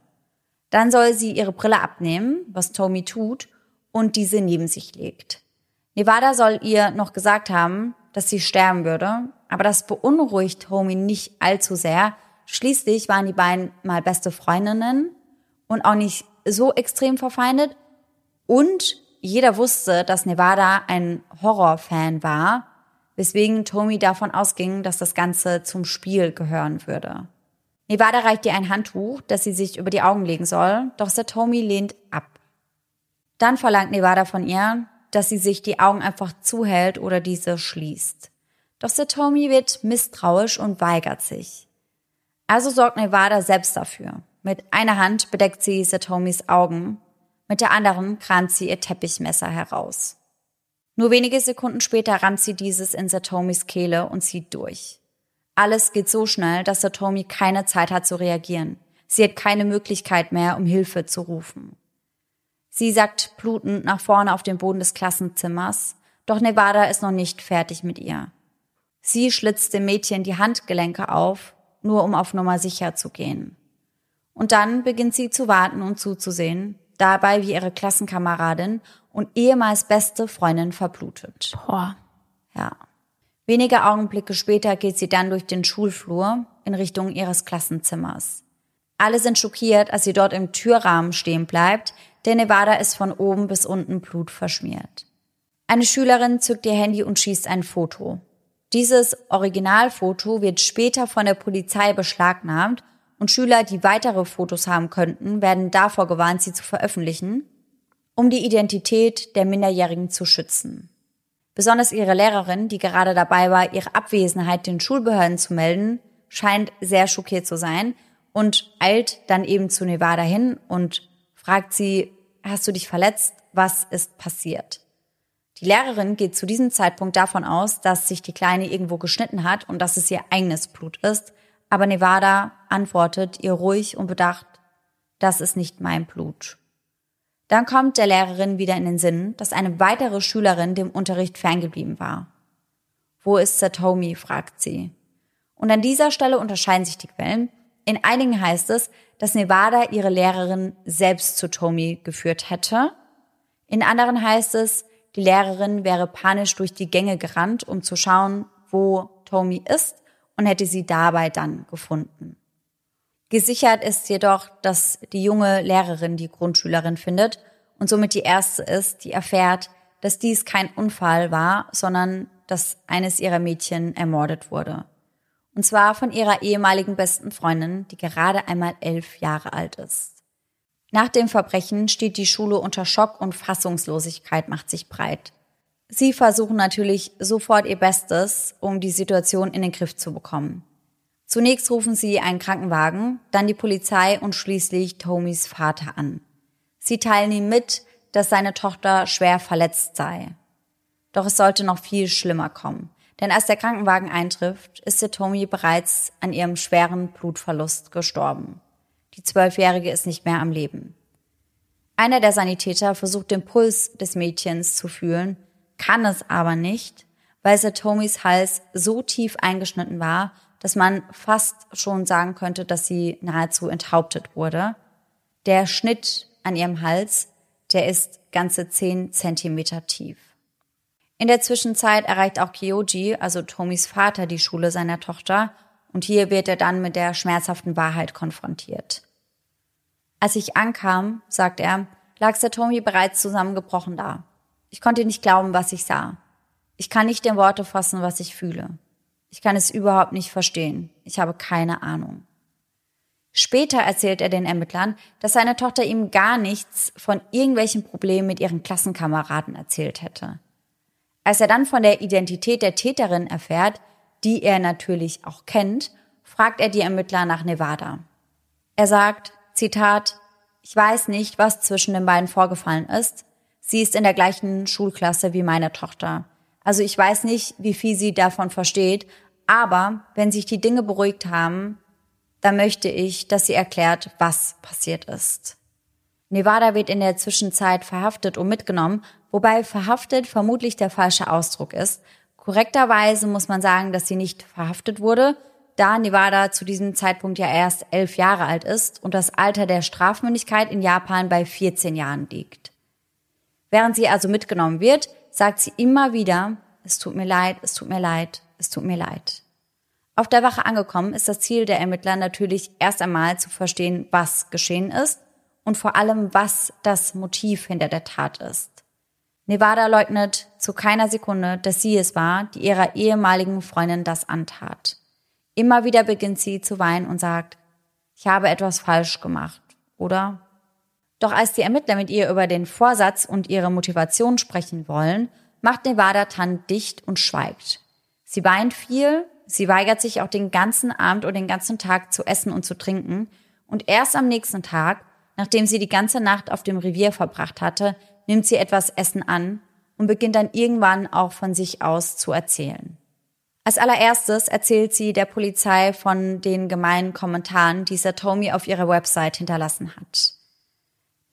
Dann soll sie ihre Brille abnehmen, was Tommy tut, und diese neben sich legt. Nevada soll ihr noch gesagt haben, dass sie sterben würde, aber das beunruhigt Tommy nicht allzu sehr. Schließlich waren die beiden mal beste Freundinnen und auch nicht so extrem verfeindet. Und jeder wusste, dass Nevada ein Horrorfan war, weswegen Tommy davon ausging, dass das Ganze zum Spiel gehören würde. Nevada reicht ihr ein Handtuch, das sie sich über die Augen legen soll, doch Satomi lehnt ab. Dann verlangt Nevada von ihr, dass sie sich die Augen einfach zuhält oder diese schließt. Doch Satomi wird misstrauisch und weigert sich. Also sorgt Nevada selbst dafür. Mit einer Hand bedeckt sie Satomis Augen, mit der anderen kramt sie ihr Teppichmesser heraus. Nur wenige Sekunden später rammt sie dieses in Satomis Kehle und zieht durch. Alles geht so schnell, dass Satomi keine Zeit hat zu reagieren. Sie hat keine Möglichkeit mehr, um Hilfe zu rufen. Sie sackt blutend nach vorne auf den Boden des Klassenzimmers, doch Nevada ist noch nicht fertig mit ihr. Sie schlitzt dem Mädchen die Handgelenke auf, nur um auf Nummer sicher zu gehen. Und dann beginnt sie zu warten und zuzusehen, dabei wie ihre Klassenkameradin und ehemals beste Freundin verblutet. Boah. Ja. Wenige Augenblicke später geht sie dann durch den Schulflur in Richtung ihres Klassenzimmers. Alle sind schockiert, als sie dort im Türrahmen stehen bleibt, denn Nevada ist von oben bis unten Blut verschmiert. Eine Schülerin zückt ihr Handy und schießt ein Foto. Dieses Originalfoto wird später von der Polizei beschlagnahmt und Schüler, die weitere Fotos haben könnten, werden davor gewarnt, sie zu veröffentlichen, um die Identität der Minderjährigen zu schützen. Besonders ihre Lehrerin, die gerade dabei war, ihre Abwesenheit den Schulbehörden zu melden, scheint sehr schockiert zu sein und eilt dann eben zu Nevada hin und fragt sie, hast du dich verletzt? Was ist passiert? Die Lehrerin geht zu diesem Zeitpunkt davon aus, dass sich die Kleine irgendwo geschnitten hat und dass es ihr eigenes Blut ist, aber Nevada antwortet ihr ruhig und bedacht, das ist nicht mein Blut. Dann kommt der Lehrerin wieder in den Sinn, dass eine weitere Schülerin dem Unterricht ferngeblieben war. Wo ist Satomi? fragt sie. Und an dieser Stelle unterscheiden sich die Quellen. In einigen heißt es, dass Nevada ihre Lehrerin selbst zu Tomi geführt hätte. In anderen heißt es, die Lehrerin wäre panisch durch die Gänge gerannt, um zu schauen, wo Tomi ist und hätte sie dabei dann gefunden. Gesichert ist jedoch, dass die junge Lehrerin die Grundschülerin findet und somit die erste ist, die erfährt, dass dies kein Unfall war, sondern dass eines ihrer Mädchen ermordet wurde. Und zwar von ihrer ehemaligen besten Freundin, die gerade einmal elf Jahre alt ist. Nach dem Verbrechen steht die Schule unter Schock und Fassungslosigkeit macht sich breit. Sie versuchen natürlich sofort ihr Bestes, um die Situation in den Griff zu bekommen. Zunächst rufen sie einen Krankenwagen, dann die Polizei und schließlich Tomys Vater an. Sie teilen ihm mit, dass seine Tochter schwer verletzt sei. Doch es sollte noch viel schlimmer kommen. Denn als der Krankenwagen eintrifft, ist der Tommy bereits an ihrem schweren Blutverlust gestorben. Die Zwölfjährige ist nicht mehr am Leben. Einer der Sanitäter versucht den Puls des Mädchens zu fühlen, kann es aber nicht, weil Satomis Hals so tief eingeschnitten war, dass man fast schon sagen könnte, dass sie nahezu enthauptet wurde. Der Schnitt an ihrem Hals, der ist ganze zehn Zentimeter tief. In der Zwischenzeit erreicht auch Kyoji, also Tomis Vater, die Schule seiner Tochter und hier wird er dann mit der schmerzhaften Wahrheit konfrontiert. Als ich ankam, sagt er, lag Satomi bereits zusammengebrochen da. Ich konnte nicht glauben, was ich sah. Ich kann nicht in Worte fassen, was ich fühle. Ich kann es überhaupt nicht verstehen. Ich habe keine Ahnung. Später erzählt er den Ermittlern, dass seine Tochter ihm gar nichts von irgendwelchen Problemen mit ihren Klassenkameraden erzählt hätte. Als er dann von der Identität der Täterin erfährt, die er natürlich auch kennt, fragt er die Ermittler nach Nevada. Er sagt, Zitat, ich weiß nicht, was zwischen den beiden vorgefallen ist. Sie ist in der gleichen Schulklasse wie meine Tochter. Also ich weiß nicht, wie viel sie davon versteht, aber wenn sich die Dinge beruhigt haben, dann möchte ich, dass sie erklärt, was passiert ist. Nevada wird in der Zwischenzeit verhaftet und mitgenommen, wobei verhaftet vermutlich der falsche Ausdruck ist. Korrekterweise muss man sagen, dass sie nicht verhaftet wurde, da Nevada zu diesem Zeitpunkt ja erst elf Jahre alt ist und das Alter der Strafmündigkeit in Japan bei 14 Jahren liegt. Während sie also mitgenommen wird, sagt sie immer wieder, es tut mir leid, es tut mir leid, es tut mir leid. Auf der Wache angekommen ist das Ziel der Ermittler natürlich erst einmal zu verstehen, was geschehen ist und vor allem, was das Motiv hinter der Tat ist. Nevada leugnet zu keiner Sekunde, dass sie es war, die ihrer ehemaligen Freundin das antat. Immer wieder beginnt sie zu weinen und sagt, ich habe etwas falsch gemacht, oder? Doch als die Ermittler mit ihr über den Vorsatz und ihre Motivation sprechen wollen, macht Nevada Tan dicht und schweigt. Sie weint viel, sie weigert sich auch den ganzen Abend oder den ganzen Tag zu essen und zu trinken und erst am nächsten Tag Nachdem sie die ganze Nacht auf dem Revier verbracht hatte, nimmt sie etwas Essen an und beginnt dann irgendwann auch von sich aus zu erzählen. Als allererstes erzählt sie der Polizei von den gemeinen Kommentaren, die Satomi auf ihrer Website hinterlassen hat.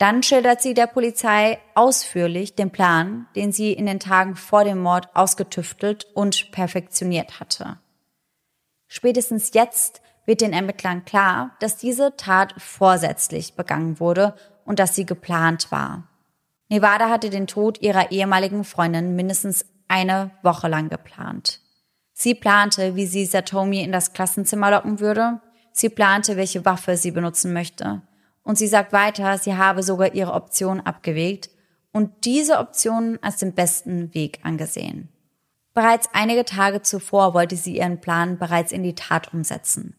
Dann schildert sie der Polizei ausführlich den Plan, den sie in den Tagen vor dem Mord ausgetüftelt und perfektioniert hatte. Spätestens jetzt wird den Ermittlern klar, dass diese Tat vorsätzlich begangen wurde und dass sie geplant war. Nevada hatte den Tod ihrer ehemaligen Freundin mindestens eine Woche lang geplant. Sie plante, wie sie Satomi in das Klassenzimmer locken würde. Sie plante, welche Waffe sie benutzen möchte. Und sie sagt weiter, sie habe sogar ihre Option abgewegt und diese Option als den besten Weg angesehen. Bereits einige Tage zuvor wollte sie ihren Plan bereits in die Tat umsetzen.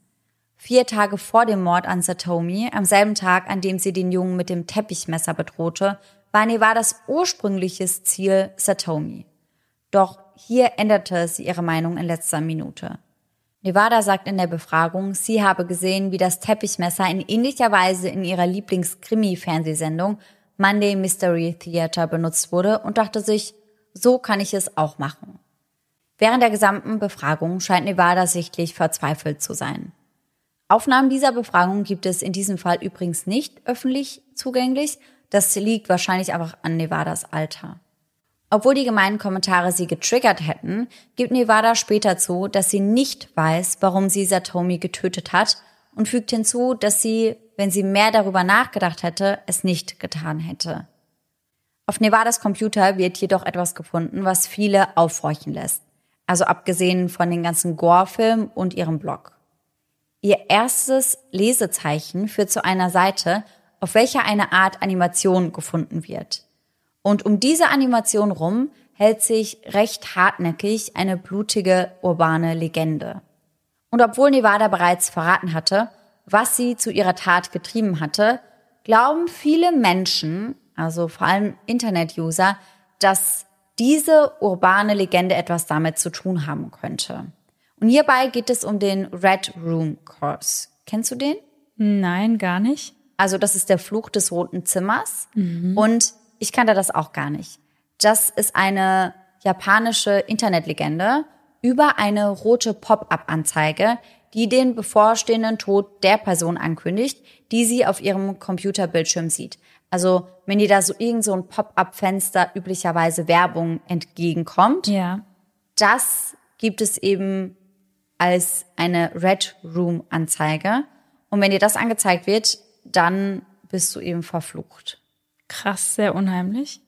Vier Tage vor dem Mord an Satomi, am selben Tag, an dem sie den Jungen mit dem Teppichmesser bedrohte, war Nevadas ursprüngliches Ziel Satomi. Doch hier änderte sie ihre Meinung in letzter Minute. Nevada sagt in der Befragung, sie habe gesehen, wie das Teppichmesser in ähnlicher Weise in ihrer Lieblingskrimi-Fernsehsendung Monday Mystery Theater benutzt wurde und dachte sich, so kann ich es auch machen. Während der gesamten Befragung scheint Nevada sichtlich verzweifelt zu sein. Aufnahmen dieser Befragung gibt es in diesem Fall übrigens nicht öffentlich zugänglich. Das liegt wahrscheinlich einfach an Nevadas Alter. Obwohl die gemeinen Kommentare sie getriggert hätten, gibt Nevada später zu, dass sie nicht weiß, warum sie Satomi getötet hat und fügt hinzu, dass sie, wenn sie mehr darüber nachgedacht hätte, es nicht getan hätte. Auf Nevadas Computer wird jedoch etwas gefunden, was viele aufhorchen lässt. Also abgesehen von den ganzen Gore-Filmen und ihrem Blog. Ihr erstes Lesezeichen führt zu einer Seite, auf welcher eine Art Animation gefunden wird. Und um diese Animation rum hält sich recht hartnäckig eine blutige urbane Legende. Und obwohl Nevada bereits verraten hatte, was sie zu ihrer Tat getrieben hatte, glauben viele Menschen, also vor allem Internet-User, dass diese urbane Legende etwas damit zu tun haben könnte. Und hierbei geht es um den Red Room Curse. Kennst du den? Nein, gar nicht. Also das ist der Fluch des roten Zimmers. Mhm. Und ich kannte das auch gar nicht. Das ist eine japanische Internetlegende über eine rote Pop-up-Anzeige, die den bevorstehenden Tod der Person ankündigt, die sie auf ihrem Computerbildschirm sieht. Also wenn dir da so irgend so ein Pop-up-Fenster üblicherweise Werbung entgegenkommt, ja. das gibt es eben als eine Red Room Anzeige. Und wenn dir das angezeigt wird, dann bist du eben verflucht. Krass, sehr unheimlich.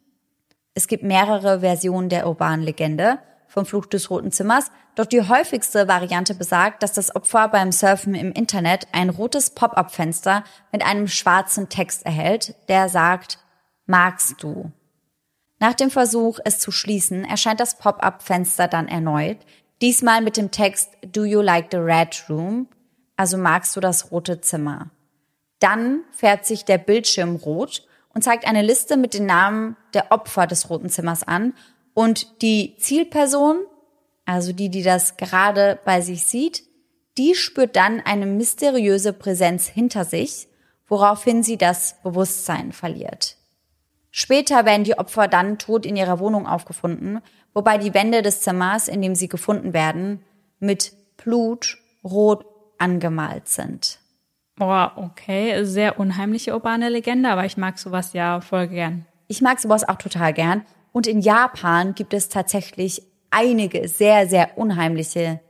Es gibt mehrere Versionen der urbanen Legende vom Fluch des Roten Zimmers, doch die häufigste Variante besagt, dass das Opfer beim Surfen im Internet ein rotes Pop-up-Fenster mit einem schwarzen Text erhält, der sagt, magst du? Nach dem Versuch, es zu schließen, erscheint das Pop-up-Fenster dann erneut, diesmal mit dem Text Do you like the red room? Also magst du das rote Zimmer? Dann fährt sich der Bildschirm rot und zeigt eine Liste mit den Namen der Opfer des Roten Zimmers an. Und die Zielperson, also die, die das gerade bei sich sieht, die spürt dann eine mysteriöse Präsenz hinter sich, woraufhin sie das Bewusstsein verliert. Später werden die Opfer dann tot in ihrer Wohnung aufgefunden, wobei die Wände des Zimmers, in dem sie gefunden werden, mit Blut rot angemalt sind. Boah, okay, sehr unheimliche urbane Legende, aber ich mag sowas ja voll gern. Ich mag sowas auch total gern. Und in Japan gibt es tatsächlich einige sehr, sehr unheimliche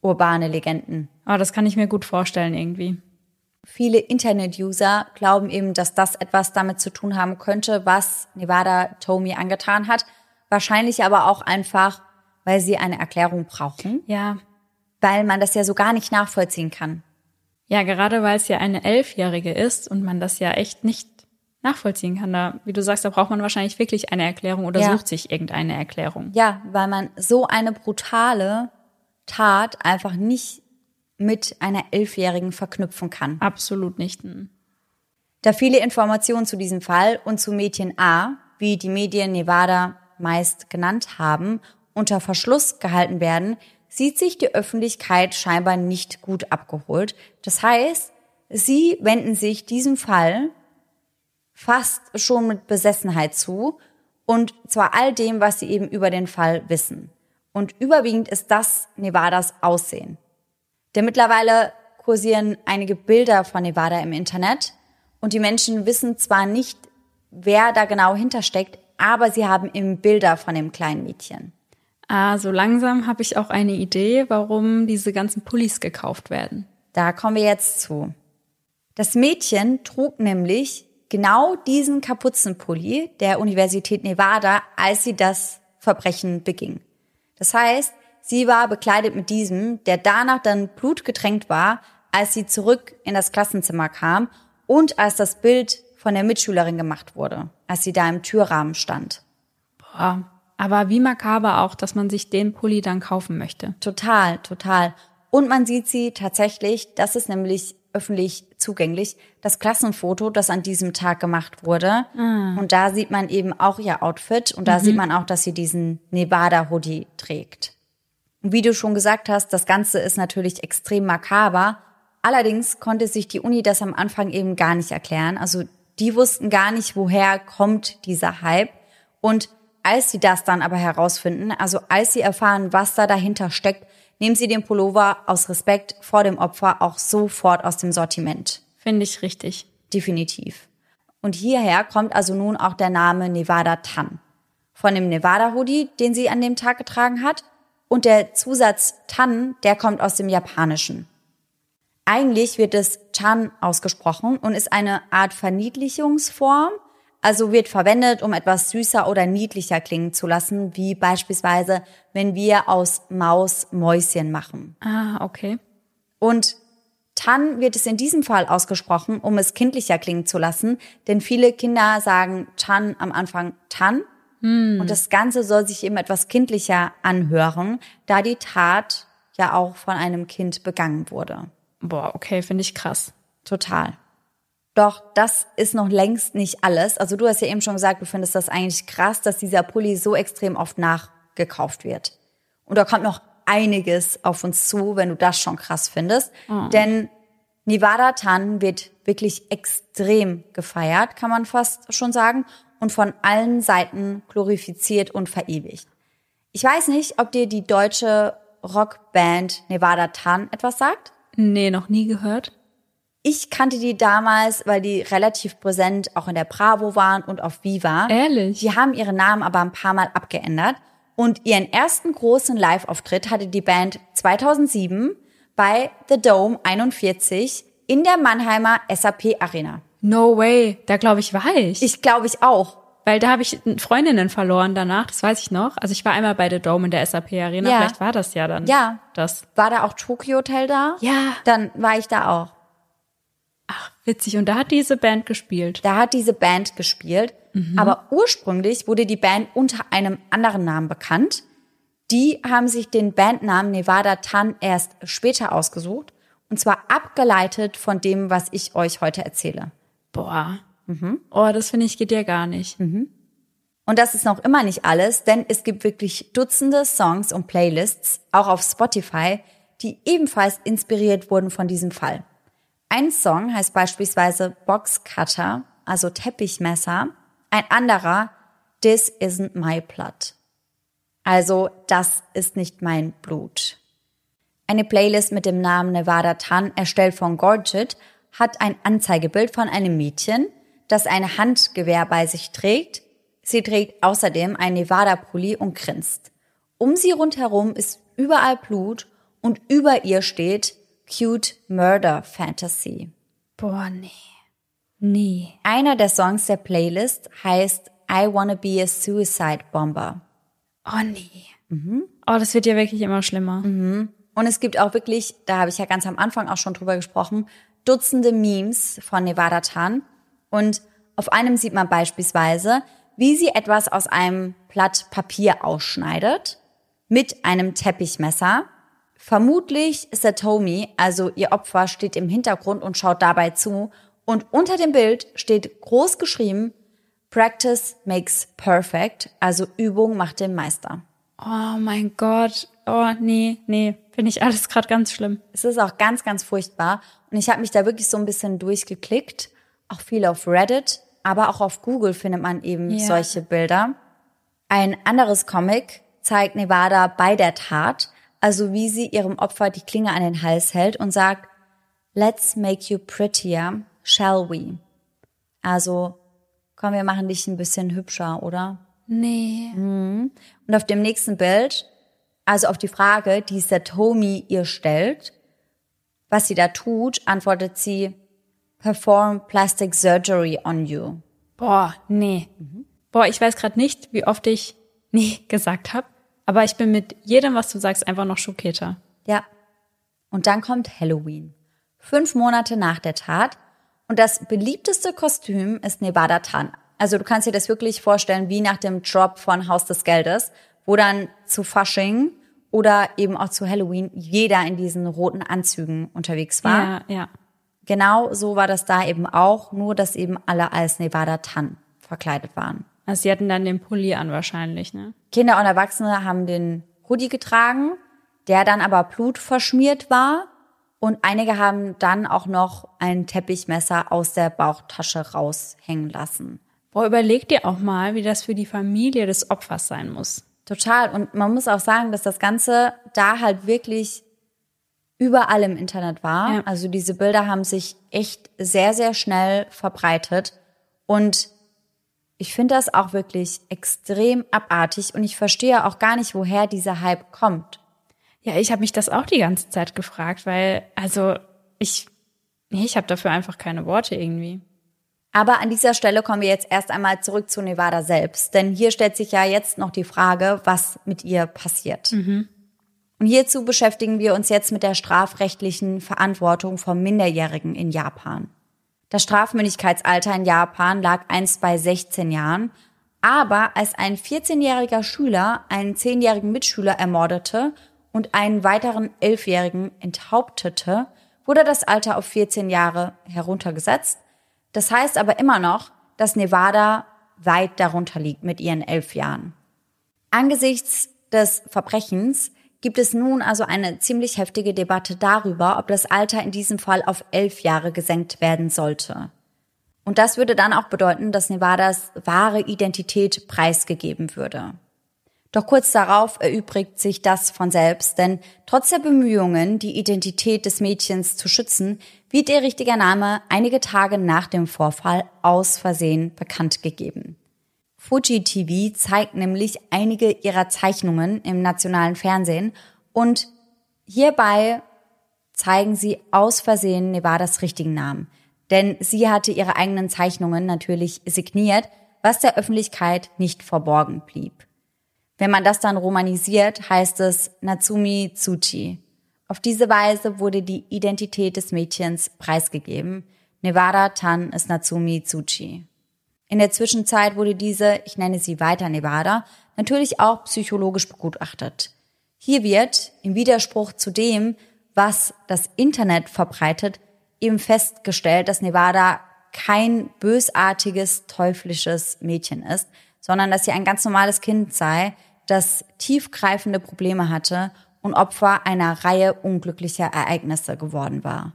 urbane Legenden. Aber ah, das kann ich mir gut vorstellen irgendwie. Viele Internet-User glauben eben, dass das etwas damit zu tun haben könnte, was Nevada Tomi angetan hat. Wahrscheinlich aber auch einfach, weil sie eine Erklärung brauchen. Ja. Weil man das ja so gar nicht nachvollziehen kann. Ja, gerade weil es ja eine Elfjährige ist und man das ja echt nicht nachvollziehen kann. Da, wie du sagst, da braucht man wahrscheinlich wirklich eine Erklärung oder ja. sucht sich irgendeine Erklärung. Ja, weil man so eine brutale Tat einfach nicht mit einer Elfjährigen verknüpfen kann. Absolut nicht. Da viele Informationen zu diesem Fall und zu Mädchen A, wie die Medien Nevada meist genannt haben, unter Verschluss gehalten werden, sieht sich die Öffentlichkeit scheinbar nicht gut abgeholt. Das heißt, sie wenden sich diesem Fall fast schon mit Besessenheit zu und zwar all dem, was sie eben über den Fall wissen. Und überwiegend ist das Nevadas Aussehen. Denn mittlerweile kursieren einige Bilder von Nevada im Internet und die Menschen wissen zwar nicht, wer da genau hintersteckt, aber sie haben eben Bilder von dem kleinen Mädchen. Ah, so langsam habe ich auch eine Idee, warum diese ganzen Pullis gekauft werden. Da kommen wir jetzt zu. Das Mädchen trug nämlich genau diesen Kapuzenpulli der Universität Nevada, als sie das Verbrechen beging. Das heißt, sie war bekleidet mit diesem, der danach dann blutgetränkt war, als sie zurück in das Klassenzimmer kam und als das Bild von der Mitschülerin gemacht wurde, als sie da im Türrahmen stand. Boah, aber wie makaber auch, dass man sich den Pulli dann kaufen möchte. Total, total. Und man sieht sie tatsächlich, das ist nämlich öffentlich zugänglich, das Klassenfoto, das an diesem Tag gemacht wurde. Ah. Und da sieht man eben auch ihr Outfit und da mhm. sieht man auch, dass sie diesen Nevada-Hoodie trägt. Und wie du schon gesagt hast, das Ganze ist natürlich extrem makaber. Allerdings konnte sich die Uni das am Anfang eben gar nicht erklären. Also die wussten gar nicht, woher kommt dieser Hype. Und als sie das dann aber herausfinden, also als sie erfahren, was da dahinter steckt, nehmen sie den Pullover aus Respekt vor dem Opfer auch sofort aus dem Sortiment. Finde ich richtig. Definitiv. Und hierher kommt also nun auch der Name Nevada Tan. Von dem Nevada Hoodie, den sie an dem Tag getragen hat. Und der Zusatz Tan, der kommt aus dem Japanischen. Eigentlich wird es Chan ausgesprochen und ist eine Art Verniedlichungsform also wird verwendet, um etwas süßer oder niedlicher klingen zu lassen, wie beispielsweise, wenn wir aus Maus Mäuschen machen. Ah, okay. Und Tan wird es in diesem Fall ausgesprochen, um es kindlicher klingen zu lassen, denn viele Kinder sagen Tan am Anfang Tan. Und das Ganze soll sich eben etwas kindlicher anhören, da die Tat ja auch von einem Kind begangen wurde. Boah, okay, finde ich krass. Total. Doch das ist noch längst nicht alles. Also du hast ja eben schon gesagt, du findest das eigentlich krass, dass dieser Pulli so extrem oft nachgekauft wird. Und da kommt noch einiges auf uns zu, wenn du das schon krass findest. Denn Nevada Tan wird wirklich extrem gefeiert, kann man fast schon sagen, und von allen Seiten glorifiziert und verewigt. Ich weiß nicht, ob dir die deutsche Rockband Nevada Tan etwas sagt. Nee, noch nie gehört. Ich kannte die damals, weil die relativ präsent auch in der Bravo waren und auf Viva. Ehrlich? Die haben ihren Namen aber ein paar Mal abgeändert. Und ihren ersten großen Live-Auftritt hatte die Band 2007 bei The Dome 41 in der Mannheimer SAP Arena. No way. Da glaube ich, war ich. Ich glaube ich auch. Weil da habe ich Freundinnen verloren danach, das weiß ich noch. Also ich war einmal bei The Dome in der SAP Arena, Ja. vielleicht war das ja dann. Ja. Das. War da auch Tokyo Hotel da? Ja. Dann war ich da auch. Ach, witzig. Und da hat diese Band gespielt. Da hat diese Band gespielt. Aber ursprünglich wurde die Band unter einem anderen Namen bekannt. Die haben sich den Bandnamen Nevada Tan erst später ausgesucht. Und zwar abgeleitet von dem, was ich euch heute erzähle. Boah. Oh, das finde ich geht ja gar nicht. Und das ist noch immer nicht alles, denn es gibt wirklich Dutzende Songs und Playlists, auch auf Spotify, die ebenfalls inspiriert wurden von diesem Fall. Ein Song heißt beispielsweise Box Cutter, also Teppichmesser, ein anderer This isn't my blood. Also das ist nicht mein Blut. Eine Playlist mit dem Namen Nevada Tan, erstellt von Gorgit, hat ein Anzeigebild von einem Mädchen, das ein Handgewehr bei sich trägt. Sie trägt außerdem einen Nevada-Pulli und grinst. Um sie rundherum ist überall Blut und über ihr steht Cute Murder Fantasy. Boah, nee. Nee. Einer der Songs der Playlist heißt I Wanna Be a Suicide Bomber. Oh, nee. Oh, das wird ja wirklich immer schlimmer. Und es gibt auch wirklich, da habe ich ja ganz am Anfang auch schon drüber gesprochen, Dutzende Memes von Nevada Tan. Und auf einem sieht man beispielsweise, wie sie etwas aus einem Blatt Papier ausschneidet mit einem Teppichmesser. Vermutlich Satomi, also ihr Opfer, steht im Hintergrund und schaut dabei zu. Und unter dem Bild steht groß geschrieben, Practice makes perfect, also Übung macht den Meister. Oh mein Gott. Oh, nee, nee. Finde ich alles gerade ganz schlimm. Es ist auch ganz, ganz furchtbar. Und ich habe mich da wirklich so ein bisschen durchgeklickt. Auch viel auf Reddit, aber auch auf Google findet man eben Ja. solche Bilder. Ein anderes Comic zeigt Nevada bei der Tat, also wie sie ihrem Opfer die Klinge an den Hals hält und sagt, Let's make you prettier, shall we? Also, komm, wir machen dich ein bisschen hübscher, oder? Nee. Und auf dem nächsten Bild, also auf die Frage, die Satomi ihr stellt, was sie da tut, antwortet sie, perform plastic surgery on you. Boah, nee. Boah, ich weiß gerade nicht, wie oft ich <laughs> nee gesagt habe, aber ich bin mit jedem, was du sagst, einfach noch schockierter. Ja. Und dann kommt Halloween. Fünf Monate nach der Tat. Und das beliebteste Kostüm ist Nevada Tan. Also du kannst dir das wirklich vorstellen wie nach dem Drop von Haus des Geldes, wo dann zu Fasching oder eben auch zu Halloween jeder in diesen roten Anzügen unterwegs war. Ja, ja. Genau so war das da eben auch, nur dass eben alle als Nevada Tan verkleidet waren. Also sie hatten dann den Pulli an wahrscheinlich, ne? Kinder und Erwachsene haben den Hoodie getragen, der dann aber blutverschmiert war. Und einige haben dann auch noch ein Teppichmesser aus der Bauchtasche raushängen lassen. Boah, überleg dir auch mal, wie das für die Familie des Opfers sein muss. Total. Und man muss auch sagen, dass das Ganze da halt wirklich überall im Internet war. Ja. Also diese Bilder haben sich echt sehr, sehr schnell verbreitet. Und ich finde das auch wirklich extrem abartig und ich verstehe auch gar nicht, woher dieser Hype kommt. Ja, ich habe mich das auch die ganze Zeit gefragt, weil, also, ich, ich habe dafür einfach keine Worte irgendwie. Aber an dieser Stelle kommen wir jetzt erst einmal zurück zu Nevada selbst. Denn hier stellt sich ja jetzt noch die Frage, was mit ihr passiert. Und hierzu beschäftigen wir uns jetzt mit der strafrechtlichen Verantwortung von Minderjährigen in Japan. Das Strafmündigkeitsalter in Japan lag einst bei 16 Jahren, aber als ein 14-jähriger Schüler einen 10-jährigen Mitschüler ermordete und einen weiteren 11-jährigen enthauptete, wurde das Alter auf 14 Jahre heruntergesetzt. Das heißt aber immer noch, dass Nevada weit darunter liegt mit ihren 11 Jahren. Angesichts des Verbrechens gibt es nun also eine ziemlich heftige Debatte darüber, ob das Alter in diesem Fall auf elf Jahre gesenkt werden sollte. Und das würde dann auch bedeuten, dass Nevadas wahre Identität preisgegeben würde. Doch kurz darauf erübrigt sich das von selbst, denn trotz der Bemühungen, die Identität des Mädchens zu schützen, wird ihr richtiger Name einige Tage nach dem Vorfall aus Versehen bekannt gegeben. Fuji TV zeigt nämlich einige ihrer Zeichnungen im nationalen Fernsehen und hierbei zeigen sie aus Versehen Nevadas richtigen Namen. Denn sie hatte ihre eigenen Zeichnungen natürlich signiert, was der Öffentlichkeit nicht verborgen blieb. Wenn man das dann romanisiert, heißt es Natsumi Tsuchi. Auf diese Weise wurde die Identität des Mädchens preisgegeben. Nevada Tan ist Natsumi Tsuchi. In der Zwischenzeit wurde diese, ich nenne sie weiter Nevada, natürlich auch psychologisch begutachtet. Hier wird, im Widerspruch zu dem, was das Internet verbreitet, eben festgestellt, dass Nevada kein bösartiges, teuflisches Mädchen ist, sondern dass sie ein ganz normales Kind sei, das tiefgreifende Probleme hatte und Opfer einer Reihe unglücklicher Ereignisse geworden war.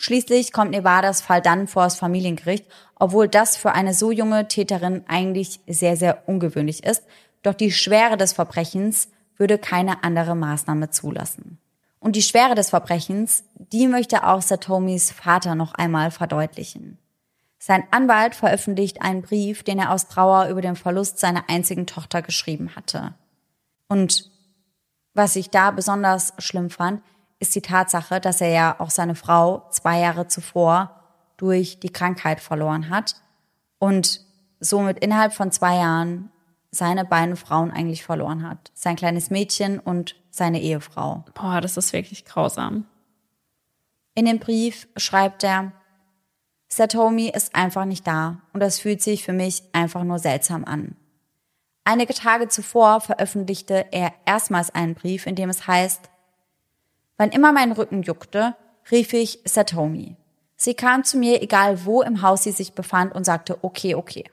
Schließlich kommt Nevadas Fall dann vor das Familiengericht, obwohl das für eine so junge Täterin eigentlich sehr, sehr ungewöhnlich ist. Doch die Schwere des Verbrechens würde keine andere Maßnahme zulassen. Und die Schwere des Verbrechens, die möchte auch Satomis Vater noch einmal verdeutlichen. Sein Anwalt veröffentlicht einen Brief, den er aus Trauer über den Verlust seiner einzigen Tochter geschrieben hatte. Und was ich da besonders schlimm fand, ist die Tatsache, dass er ja auch seine Frau zwei Jahre zuvor durch die Krankheit verloren hat und somit innerhalb von zwei Jahren seine beiden Frauen eigentlich verloren hat. Sein kleines Mädchen und seine Ehefrau. Boah, das ist wirklich grausam. In dem Brief schreibt er, Satomi ist einfach nicht da und das fühlt sich für mich einfach nur seltsam an. Einige Tage zuvor veröffentlichte er erstmals einen Brief, in dem es heißt, Wann immer mein Rücken juckte, rief ich Satomi. Sie kam zu mir, egal wo im Haus sie sich befand, und sagte, okay, okay.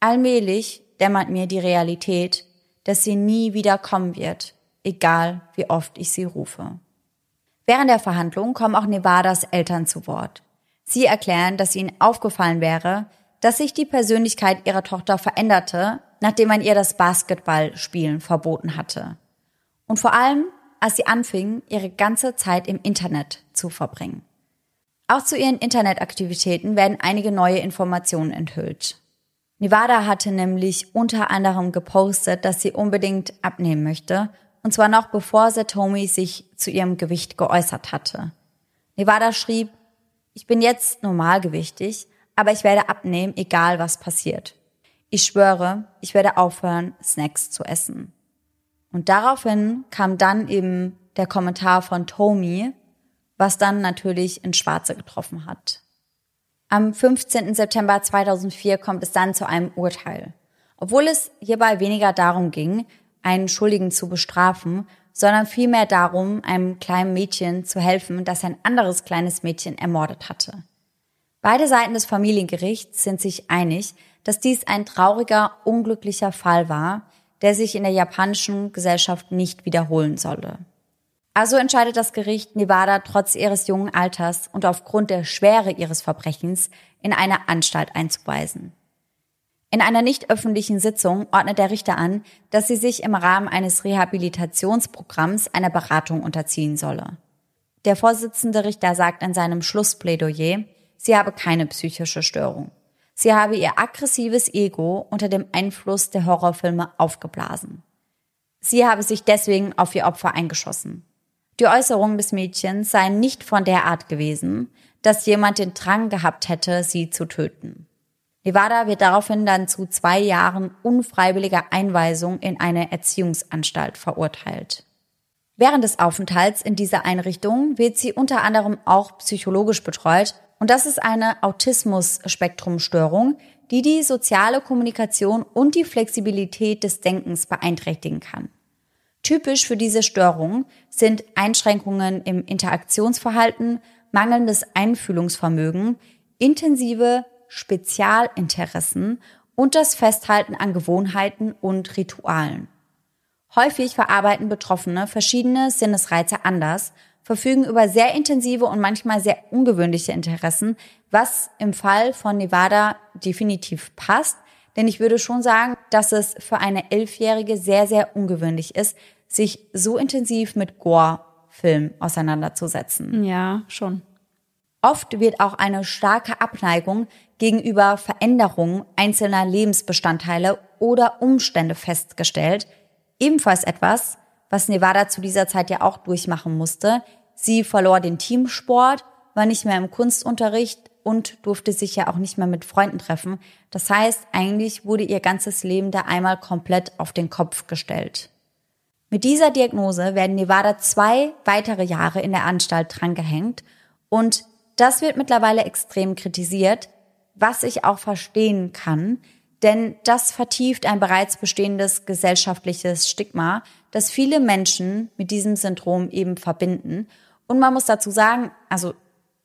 Allmählich dämmert mir die Realität, dass sie nie wieder kommen wird, egal wie oft ich sie rufe. Während der Verhandlung kommen auch Nevadas Eltern zu Wort. Sie erklären, dass ihnen aufgefallen wäre, dass sich die Persönlichkeit ihrer Tochter veränderte, nachdem man ihr das Basketballspielen verboten hatte. Und vor allem, als sie anfing, ihre ganze Zeit im Internet zu verbringen. Auch zu ihren Internetaktivitäten werden einige neue Informationen enthüllt. Nevada hatte nämlich unter anderem gepostet, dass sie unbedingt abnehmen möchte, und zwar noch bevor Satomi sich zu ihrem Gewicht geäußert hatte. Nevada schrieb, ich bin jetzt normalgewichtig, aber ich werde abnehmen, egal was passiert. Ich schwöre, ich werde aufhören, Snacks zu essen. Und daraufhin kam dann eben der Kommentar von Tommy, was dann natürlich ins Schwarze getroffen hat. Am 15. September 2004 kommt es dann zu einem Urteil. Obwohl es hierbei weniger darum ging, einen Schuldigen zu bestrafen, sondern vielmehr darum, einem kleinen Mädchen zu helfen, das ein anderes kleines Mädchen ermordet hatte. Beide Seiten des Familiengerichts sind sich einig, dass dies ein trauriger, unglücklicher Fall war, der sich in der japanischen Gesellschaft nicht wiederholen solle. Also entscheidet das Gericht, Nevada trotz ihres jungen Alters und aufgrund der Schwere ihres Verbrechens in eine Anstalt einzuweisen. In einer nicht öffentlichen Sitzung ordnet der Richter an, dass sie sich im Rahmen eines Rehabilitationsprogramms einer Beratung unterziehen solle. Der Vorsitzende Richter sagt in seinem Schlussplädoyer, sie habe keine psychische Störung. Sie habe ihr aggressives Ego unter dem Einfluss der Horrorfilme aufgeblasen. Sie habe sich deswegen auf ihr Opfer eingeschossen. Die Äußerungen des Mädchens seien nicht von der Art gewesen, dass jemand den Drang gehabt hätte, sie zu töten. Nevada wird daraufhin dann zu zwei Jahren unfreiwilliger Einweisung in eine Erziehungsanstalt verurteilt. Während des Aufenthalts in dieser Einrichtung wird sie unter anderem auch psychologisch betreut und das ist eine Autismus-Spektrumstörung, die die soziale Kommunikation und die Flexibilität des Denkens beeinträchtigen kann. Typisch für diese Störung sind Einschränkungen im Interaktionsverhalten, mangelndes Einfühlungsvermögen, intensive Spezialinteressen und das Festhalten an Gewohnheiten und Ritualen. Häufig verarbeiten Betroffene verschiedene Sinnesreize anders, verfügen über sehr intensive und manchmal sehr ungewöhnliche Interessen, was im Fall von Nevada definitiv passt, denn ich würde schon sagen, dass es für eine Elfjährige sehr, sehr ungewöhnlich ist, sich so intensiv mit Gore-Film auseinanderzusetzen. Ja, schon. Oft wird auch eine starke Abneigung gegenüber Veränderungen einzelner Lebensbestandteile oder Umstände festgestellt. Ebenfalls etwas, was Nevada zu dieser Zeit ja auch durchmachen musste. Sie verlor den Teamsport, war nicht mehr im Kunstunterricht und durfte sich ja auch nicht mehr mit Freunden treffen. Das heißt, eigentlich wurde ihr ganzes Leben da einmal komplett auf den Kopf gestellt. Mit dieser Diagnose werden Nevada zwei weitere Jahre in der Anstalt drangehängt und das wird mittlerweile extrem kritisiert, was ich auch verstehen kann, denn das vertieft ein bereits bestehendes gesellschaftliches Stigma, das viele Menschen mit diesem Syndrom eben verbinden. Und man muss dazu sagen, also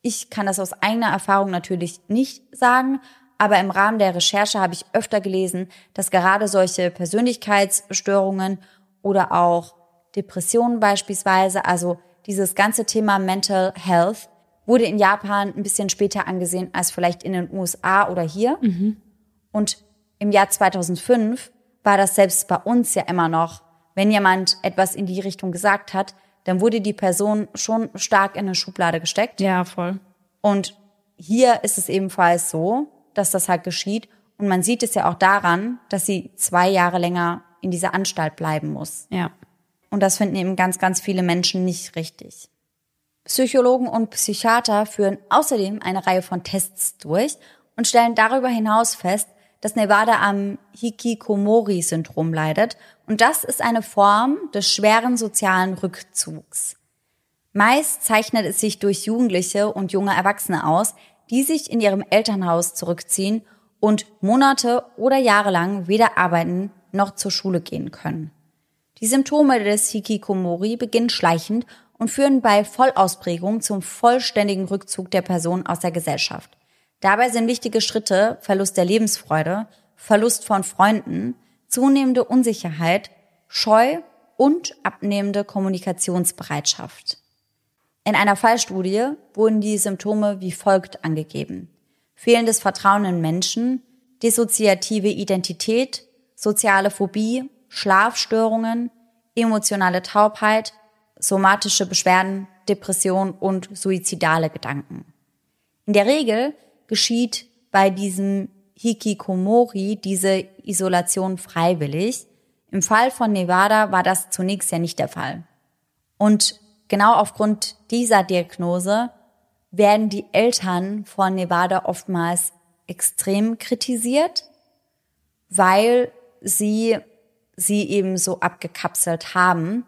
ich kann das aus eigener Erfahrung natürlich nicht sagen, aber im Rahmen der Recherche habe ich öfter gelesen, dass gerade solche Persönlichkeitsstörungen oder auch Depressionen beispielsweise, also dieses ganze Thema Mental Health, wurde in Japan ein bisschen später angesehen als vielleicht in den USA oder hier. Mhm. Und im Jahr 2005 war das selbst bei uns ja immer noch, wenn jemand etwas in die Richtung gesagt hat, dann wurde die Person schon stark in eine Schublade gesteckt. Ja, voll. Und hier ist es ebenfalls so, dass das halt geschieht. Und man sieht es ja auch daran, dass sie zwei Jahre länger in dieser Anstalt bleiben muss. Ja. Und das finden eben ganz, ganz viele Menschen nicht richtig. Psychologen und Psychiater führen außerdem eine Reihe von Tests durch und stellen darüber hinaus fest, dass Nevada am Hikikomori-Syndrom leidet. Und das ist eine Form des schweren sozialen Rückzugs. Meist zeichnet es sich durch Jugendliche und junge Erwachsene aus, die sich in ihrem Elternhaus zurückziehen und Monate oder Jahre lang weder arbeiten noch zur Schule gehen können. Die Symptome des Hikikomori beginnen schleichend und führen bei Vollausprägung zum vollständigen Rückzug der Person aus der Gesellschaft. Dabei sind wichtige Schritte Verlust der Lebensfreude, Verlust von Freunden, zunehmende Unsicherheit, Scheu und abnehmende Kommunikationsbereitschaft. In einer Fallstudie wurden die Symptome wie folgt angegeben. Fehlendes Vertrauen in Menschen, dissoziative Identität, soziale Phobie, Schlafstörungen, emotionale Taubheit, somatische Beschwerden, Depression und suizidale Gedanken. In der Regel geschieht bei diesem Hikikomori diese Isolation freiwillig. Im Fall von Nevada war das zunächst ja nicht der Fall. Und genau aufgrund dieser Diagnose werden die Eltern von Nevada oftmals extrem kritisiert, weil sie sie eben so abgekapselt haben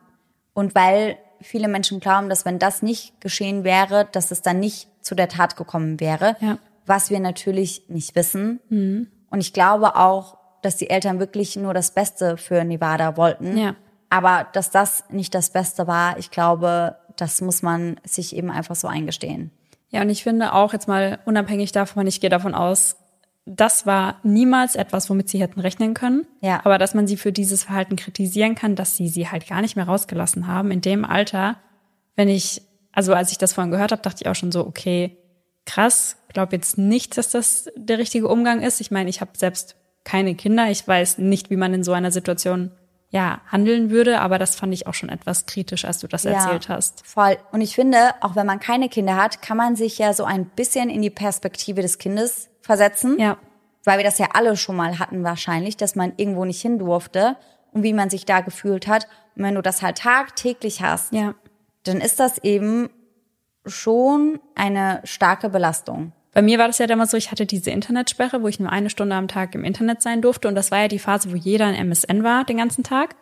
und weil viele Menschen glauben, dass wenn das nicht geschehen wäre, dass es dann nicht zu der Tat gekommen wäre, ja. Was wir natürlich nicht wissen. Mhm. Und ich glaube auch, dass die Eltern wirklich nur das Beste für Nevada wollten. Ja. Aber dass das nicht das Beste war, ich glaube, das muss man sich eben einfach so eingestehen. Ja, und ich finde auch jetzt mal unabhängig davon, ich gehe davon aus, das war niemals etwas, womit sie hätten rechnen können. Ja. Aber dass man sie für dieses Verhalten kritisieren kann, dass sie sie halt gar nicht mehr rausgelassen haben in dem Alter. Wenn ich, also als ich das vorhin gehört habe, dachte ich auch schon so, okay, krass. Glaube jetzt nicht, dass das der richtige Umgang ist. Ich meine, ich habe selbst keine Kinder. Ich weiß nicht, wie man in so einer Situation ja, handeln würde, aber das fand ich auch schon etwas kritisch, als du das ja, erzählt hast. Voll. Und ich finde, auch wenn man keine Kinder hat, kann man sich ja so ein bisschen in die Perspektive des Kindes versetzen. Ja. Weil wir das ja alle schon mal hatten wahrscheinlich, dass man irgendwo nicht hin durfte und wie man sich da gefühlt hat. Und wenn du das halt tagtäglich hast, ja. dann ist das eben schon eine starke Belastung. Bei mir war das ja damals so, ich hatte diese Internetsperre, wo ich nur eine Stunde am Tag im Internet sein durfte. Und das war ja die Phase, wo jeder in MSN war den ganzen Tag.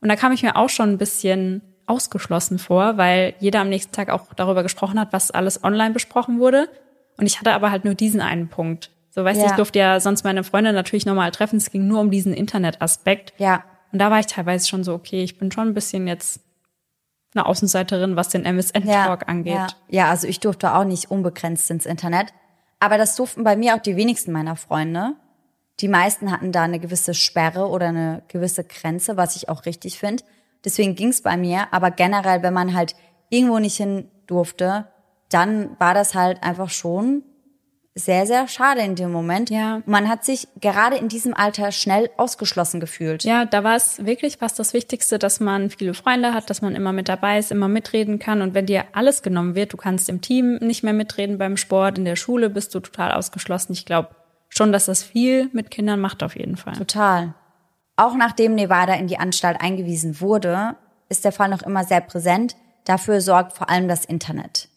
Und da kam ich mir auch schon ein bisschen ausgeschlossen vor, weil jeder am nächsten Tag auch darüber gesprochen hat, was alles online besprochen wurde. Und ich hatte aber halt nur diesen einen Punkt. So, weißt du, Ja. ich durfte ja sonst meine Freunde natürlich nochmal treffen. Es ging nur um diesen Internetaspekt. Ja, Und da war ich teilweise schon so, okay, ich bin schon ein bisschen jetzt eine Außenseiterin, was den MSN-Talk angeht. Ja. ja, also ich durfte auch nicht unbegrenzt ins Internet. Aber das durften bei mir auch die wenigsten meiner Freunde. Die meisten hatten da eine gewisse Sperre oder eine gewisse Grenze, was ich auch richtig finde. Deswegen ging's bei mir. Aber generell, wenn man halt irgendwo nicht hin durfte, dann war das halt einfach schon sehr, sehr schade in dem Moment. Ja. Man hat sich gerade in diesem Alter schnell ausgeschlossen gefühlt. Ja, da war es wirklich fast das Wichtigste, dass man viele Freunde hat, dass man immer mit dabei ist, immer mitreden kann. Und wenn dir alles genommen wird, du kannst im Team nicht mehr mitreden beim Sport, in der Schule bist du total ausgeschlossen. Ich glaube schon, dass das viel mit Kindern macht auf jeden Fall. Total. Auch nachdem Nevada in die Anstalt eingewiesen wurde, ist der Fall noch immer sehr präsent. Dafür sorgt vor allem das Internet.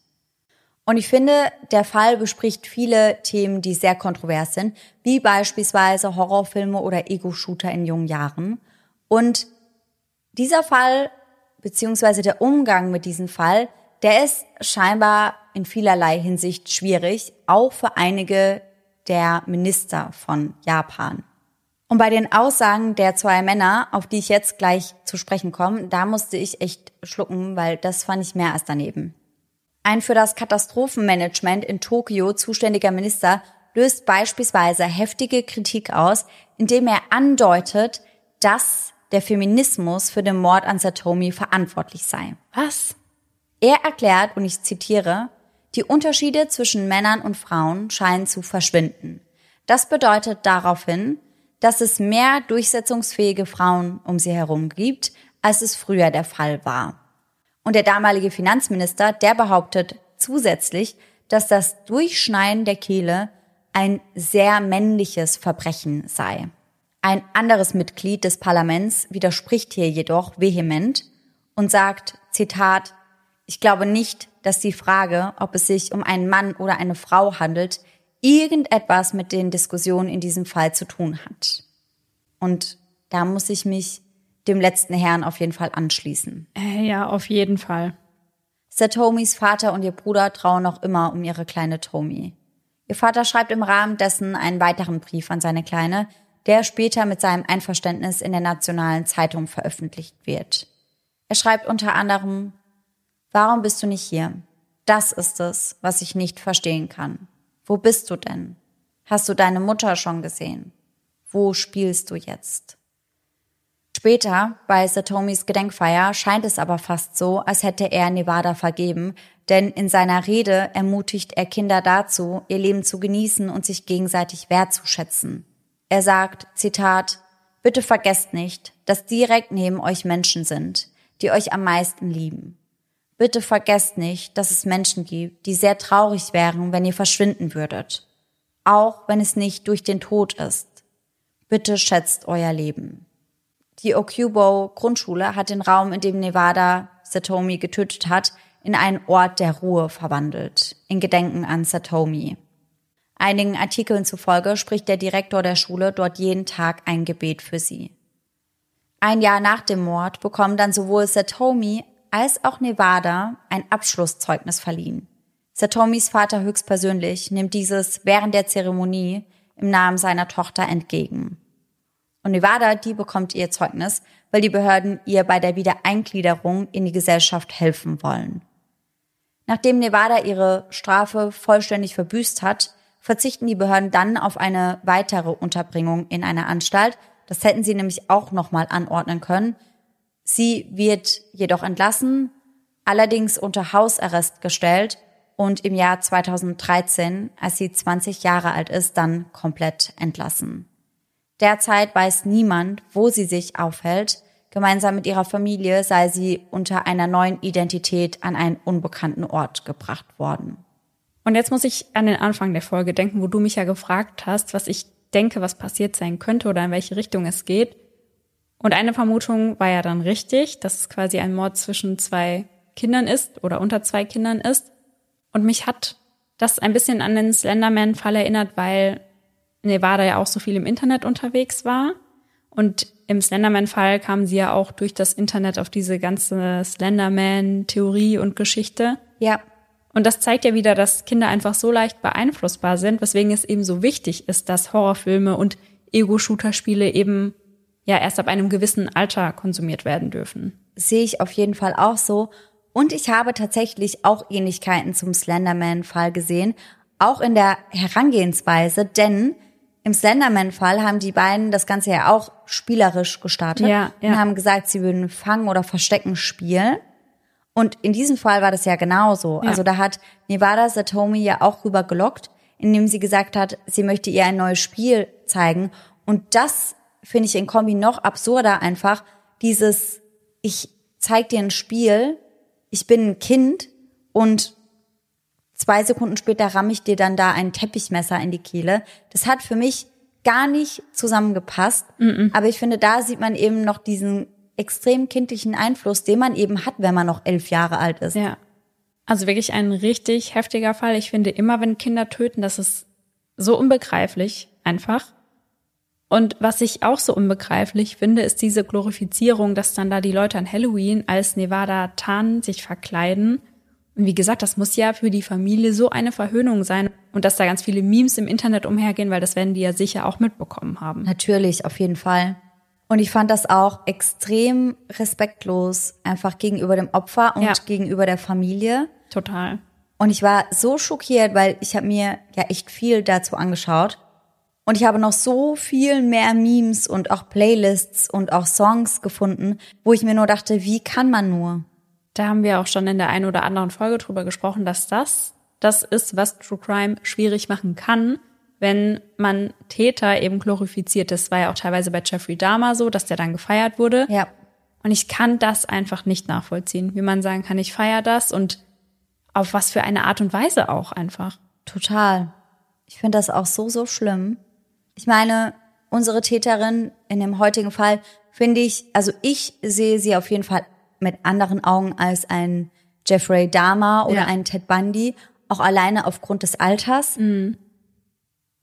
Und ich finde, der Fall bespricht viele Themen, die sehr kontrovers sind, wie beispielsweise Horrorfilme oder Ego-Shooter in jungen Jahren. Und dieser Fall, beziehungsweise der Umgang mit diesem Fall, der ist scheinbar in vielerlei Hinsicht schwierig, auch für einige der Minister von Japan. Und bei den Aussagen der zwei Männer, auf die ich jetzt gleich zu sprechen komme, da musste ich echt schlucken, weil das fand ich mehr als daneben. Ein für das Katastrophenmanagement in Tokio zuständiger Minister löst beispielsweise heftige Kritik aus, indem er andeutet, dass der Feminismus für den Mord an Satomi verantwortlich sei. Was? Er erklärt, und ich zitiere, die Unterschiede zwischen Männern und Frauen scheinen zu verschwinden. Das bedeutet daraufhin, dass es mehr durchsetzungsfähige Frauen um sie herum gibt, als es früher der Fall war. Und der damalige Finanzminister, der behauptet zusätzlich, dass das Durchschneiden der Kehle ein sehr männliches Verbrechen sei. Ein anderes Mitglied des Parlaments widerspricht hier jedoch vehement und sagt, Zitat, ich glaube nicht, dass die Frage, ob es sich um einen Mann oder eine Frau handelt, irgendetwas mit den Diskussionen in diesem Fall zu tun hat. Und da muss ich mich dem letzten Herrn auf jeden Fall anschließen. Äh, ja, auf jeden Fall. Satomis Vater und ihr Bruder trauen noch immer um ihre kleine Tomi. Ihr Vater schreibt im Rahmen dessen einen weiteren Brief an seine Kleine, der später mit seinem Einverständnis in der nationalen Zeitung veröffentlicht wird. Er schreibt unter anderem, Warum bist du nicht hier? Das ist es, was ich nicht verstehen kann. Wo bist du denn? Hast du deine Mutter schon gesehen? Wo spielst du jetzt? Später, bei Satomis Gedenkfeier, scheint es aber fast so, als hätte er Nevada vergeben, denn in seiner Rede ermutigt er Kinder dazu, ihr Leben zu genießen und sich gegenseitig wertzuschätzen. Er sagt, Zitat, Bitte vergesst nicht, dass direkt neben euch Menschen sind, die euch am meisten lieben. Bitte vergesst nicht, dass es Menschen gibt, die sehr traurig wären, wenn ihr verschwinden würdet. Auch wenn es nicht durch den Tod ist. Bitte schätzt euer Leben. Die Okubo Grundschule hat den Raum, in dem Nevada Satomi getötet hat, in einen Ort der Ruhe verwandelt, in Gedenken an Satomi. Einigen Artikeln zufolge spricht der Direktor der Schule dort jeden Tag ein Gebet für sie. Ein Jahr nach dem Mord bekommen dann sowohl Satomi als auch Nevada ein Abschlusszeugnis verliehen. Satomis Vater höchstpersönlich nimmt dieses während der Zeremonie im Namen seiner Tochter entgegen. Und Nevada, die bekommt ihr Zeugnis, weil die Behörden ihr bei der Wiedereingliederung in die Gesellschaft helfen wollen. Nachdem Nevada ihre Strafe vollständig verbüßt hat, verzichten die Behörden dann auf eine weitere Unterbringung in einer Anstalt. Das hätten sie nämlich auch nochmal anordnen können. Sie wird jedoch entlassen, allerdings unter Hausarrest gestellt und im Jahr 2013, als sie 20 Jahre alt ist, dann komplett entlassen. Derzeit weiß niemand, wo sie sich aufhält. Gemeinsam mit ihrer Familie sei sie unter einer neuen Identität an einen unbekannten Ort gebracht worden. Und jetzt muss ich an den Anfang der Folge denken, wo du mich ja gefragt hast, was ich denke, was passiert sein könnte oder in welche Richtung es geht. Und eine Vermutung war ja dann richtig, dass es quasi ein Mord zwischen zwei Kindern ist oder unter zwei Kindern ist. Und mich hat das ein bisschen an den Slenderman-Fall erinnert, weil Nevada ja auch so viel im Internet unterwegs war. Und im Slenderman-Fall kamen sie ja auch durch das Internet auf diese ganze Slenderman-Theorie und Geschichte. Ja. Und das zeigt ja wieder, dass Kinder einfach so leicht beeinflussbar sind, weswegen es eben so wichtig ist, dass Horrorfilme und Ego-Shooter-Spiele eben ja erst ab einem gewissen Alter konsumiert werden dürfen. Sehe ich auf jeden Fall auch so. Und ich habe tatsächlich auch Ähnlichkeiten zum Slenderman-Fall gesehen, auch in der Herangehensweise, denn im Slenderman-Fall haben die beiden das Ganze ja auch spielerisch gestartet Ja, ja. und haben gesagt, sie würden Fangen oder Verstecken spielen. Und in diesem Fall war das ja genauso. Ja. Also da hat Nevada Satomi ja auch rüber gelockt, indem sie gesagt hat, sie möchte ihr ein neues Spiel zeigen. Und das finde ich in Kombi noch absurder einfach. Dieses, ich zeig dir ein Spiel, ich bin ein Kind und zwei Sekunden später ramme ich dir dann da ein Teppichmesser in die Kehle. Das hat für mich gar nicht zusammengepasst. Aber ich finde, da sieht man eben noch diesen extrem kindlichen Einfluss, den man eben hat, wenn man noch elf Jahre alt ist. Ja. Also wirklich ein richtig heftiger Fall. Ich finde immer, wenn Kinder töten, das ist so unbegreiflich einfach. Und was ich auch so unbegreiflich finde, ist diese Glorifizierung, dass dann da die Leute an Halloween als Nevada Tan sich verkleiden. Und wie gesagt, das muss ja für die Familie so eine Verhöhnung sein. Und dass da ganz viele Memes im Internet umhergehen, weil das werden die ja sicher auch mitbekommen haben. Natürlich, auf jeden Fall. Und ich fand das auch extrem respektlos, einfach gegenüber dem Opfer und Ja. gegenüber der Familie. Total. Und ich war so schockiert, weil ich habe mir ja echt viel dazu angeschaut. Und ich habe noch so viel mehr Memes und auch Playlists und auch Songs gefunden, wo ich mir nur dachte, wie kann man nur? Da haben wir auch schon in der einen oder anderen Folge drüber gesprochen, dass das das ist, was True Crime schwierig machen kann, wenn man Täter eben glorifiziert. Das war ja auch teilweise bei Jeffrey Dahmer so, dass der dann gefeiert wurde. Ja, Und ich kann das einfach nicht nachvollziehen, wie man sagen kann, ich feiere das und auf was für eine Art und Weise auch einfach. total. Ich finde das auch so, so schlimm. Ich meine, unsere Täterin in dem heutigen Fall finde ich, also ich sehe sie auf jeden Fall mit anderen Augen als ein Jeffrey Dahmer oder Ja. ein Ted Bundy, auch alleine aufgrund des Alters.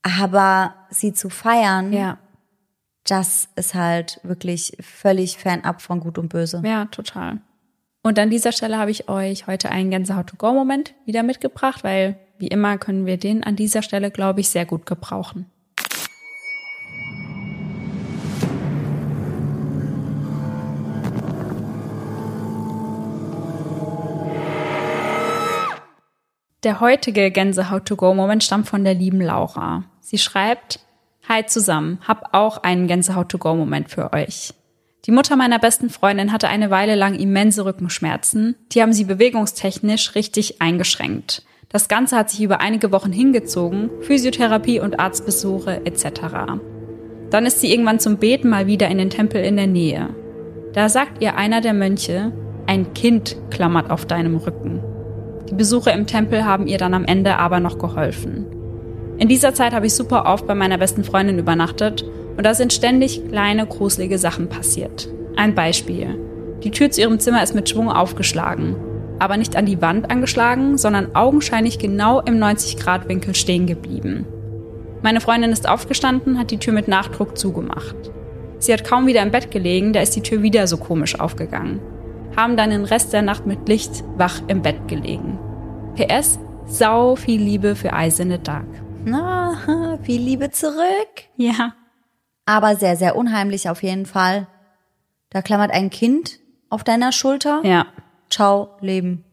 Aber sie zu feiern, Ja, das ist halt wirklich völlig fernab von Gut und Böse. ja, total. Und an dieser Stelle habe ich euch heute einen Gänsehaut-to-go-Moment wieder mitgebracht, weil wie immer können wir den an dieser Stelle, glaube ich, sehr gut gebrauchen. Der heutige Gänsehaut-to-go-Moment stammt von der lieben Laura. Sie schreibt, Hi zusammen, hab auch einen Gänsehaut-to-go-Moment für euch. Die Mutter meiner besten Freundin hatte eine Weile lang immense Rückenschmerzen. Die haben sie bewegungstechnisch richtig eingeschränkt. Das Ganze hat sich über einige Wochen hingezogen, Physiotherapie und Arztbesuche etc. Dann ist sie irgendwann zum Beten mal wieder in den Tempel in der Nähe. Da sagt ihr einer der Mönche, ein Kind klammert auf deinem Rücken. Die Besuche im Tempel haben ihr dann am Ende aber noch geholfen. In dieser Zeit habe ich super oft bei meiner besten Freundin übernachtet und da sind ständig kleine, gruselige Sachen passiert. Ein Beispiel. Die Tür zu ihrem Zimmer ist mit Schwung aufgeschlagen. Aber nicht an die Wand angeschlagen, sondern augenscheinlich genau im 90-Grad-Winkel stehen geblieben. Meine Freundin ist aufgestanden, hat die Tür mit Nachdruck zugemacht. Sie hat kaum wieder im Bett gelegen, da ist die Tür wieder so komisch aufgegangen. Haben dann den Rest der Nacht mit Licht wach im Bett gelegen. PS, sau viel Liebe für Eyes in the Dark. Na, <laughs> viel Liebe zurück. Ja. Aber sehr, sehr unheimlich auf jeden Fall. Da klammert ein Kind auf deiner Schulter. Ja. Ciao, Leben.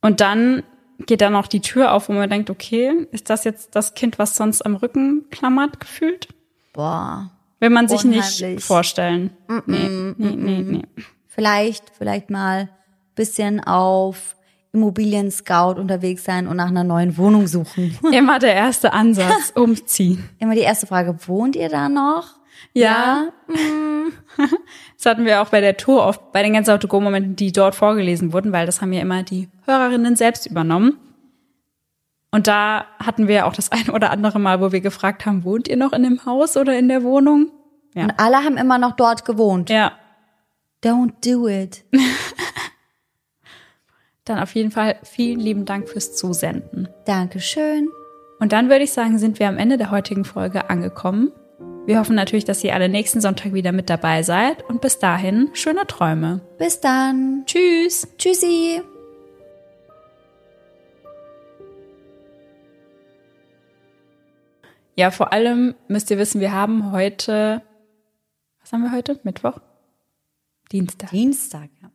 Und dann geht da noch die Tür auf, wo man denkt, okay, ist das jetzt das Kind, was sonst am Rücken klammert, gefühlt? Boah. Will man sich nicht Unheimlich. vorstellen. Nee, nee, nee, nee. Vielleicht, vielleicht mal bisschen auf Immobilien Scout unterwegs sein und nach einer neuen Wohnung suchen. <laughs> Immer der erste Ansatz, <laughs> umziehen. Immer die erste Frage, wohnt ihr da noch? Ja. <laughs> Das hatten wir auch bei der Tour oft, bei den ganzen Autogo-Momenten, die dort vorgelesen wurden, weil das haben ja immer die Hörerinnen selbst übernommen. Und da hatten wir auch das eine oder andere Mal, wo wir gefragt haben, wohnt ihr noch in dem Haus oder in der Wohnung? Ja. Und alle haben immer noch dort gewohnt. Ja, Don't do it. Dann auf jeden Fall vielen lieben Dank fürs Zusenden. Dankeschön. Und dann würde ich sagen, sind wir am Ende der heutigen Folge angekommen. Wir hoffen natürlich, dass ihr alle nächsten Sonntag wieder mit dabei seid und bis dahin schöne Träume. Bis dann. Tschüss. Tschüssi. Ja, vor allem müsst ihr wissen, wir haben heute, was haben wir heute? Mittwoch? Dienstag. Dienstag, ja.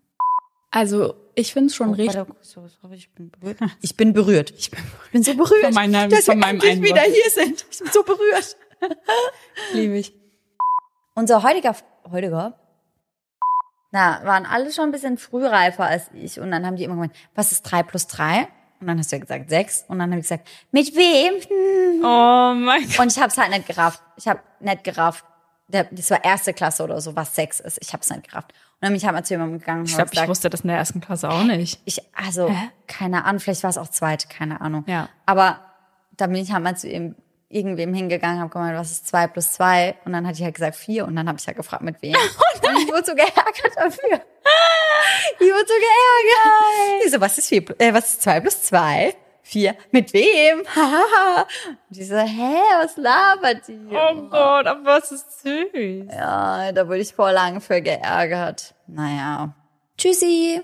Also, ich finde es schon Oh, richtig. <laughs> ich bin berührt. Ich bin berührt. Ich bin, ich bin so berührt, Von meiner- dass von wir meinem endlich Einwurf. wieder hier sind. Ich bin so berührt. <laughs> Liebe ich. Unser heutiger, heutiger, na, waren alle schon ein bisschen frühreifer als ich. Und dann haben die immer gemeint, was ist drei plus drei? Und dann hast du ja gesagt sechs. Und dann habe ich gesagt, mit wem? Hm. Oh mein Gott. Und ich habe es halt nicht gerafft. Ich habe nicht gerafft. Das war erste Klasse oder so, was Sechs ist. Ich habe es nicht gerafft. Und dann bin ich halt mal zu jemandem gegangen Ich glaube, ich wusste das in der ersten Klasse auch nicht. ich, also, Hä? keine Ahnung, vielleicht war es auch zweite, keine Ahnung. Ja. Aber dann bin ich halt mal zu ihm, irgendwem hingegangen, habe gemeint, was ist zwei plus zwei? Und dann hatte ich halt gesagt vier und dann habe ich halt gefragt, mit wem. <laughs> und ich wurde so geärgert dafür. <laughs> Ich wurde so geärgert. Ich so, was ist vier, äh, was ist zwei plus zwei? Vier. Mit wem? Hahaha. <laughs> und die so, hä, was labert die? Oh Gott, aber was ist süß. Ja, da wurde ich vor lang für geärgert. Naja. Tschüssi.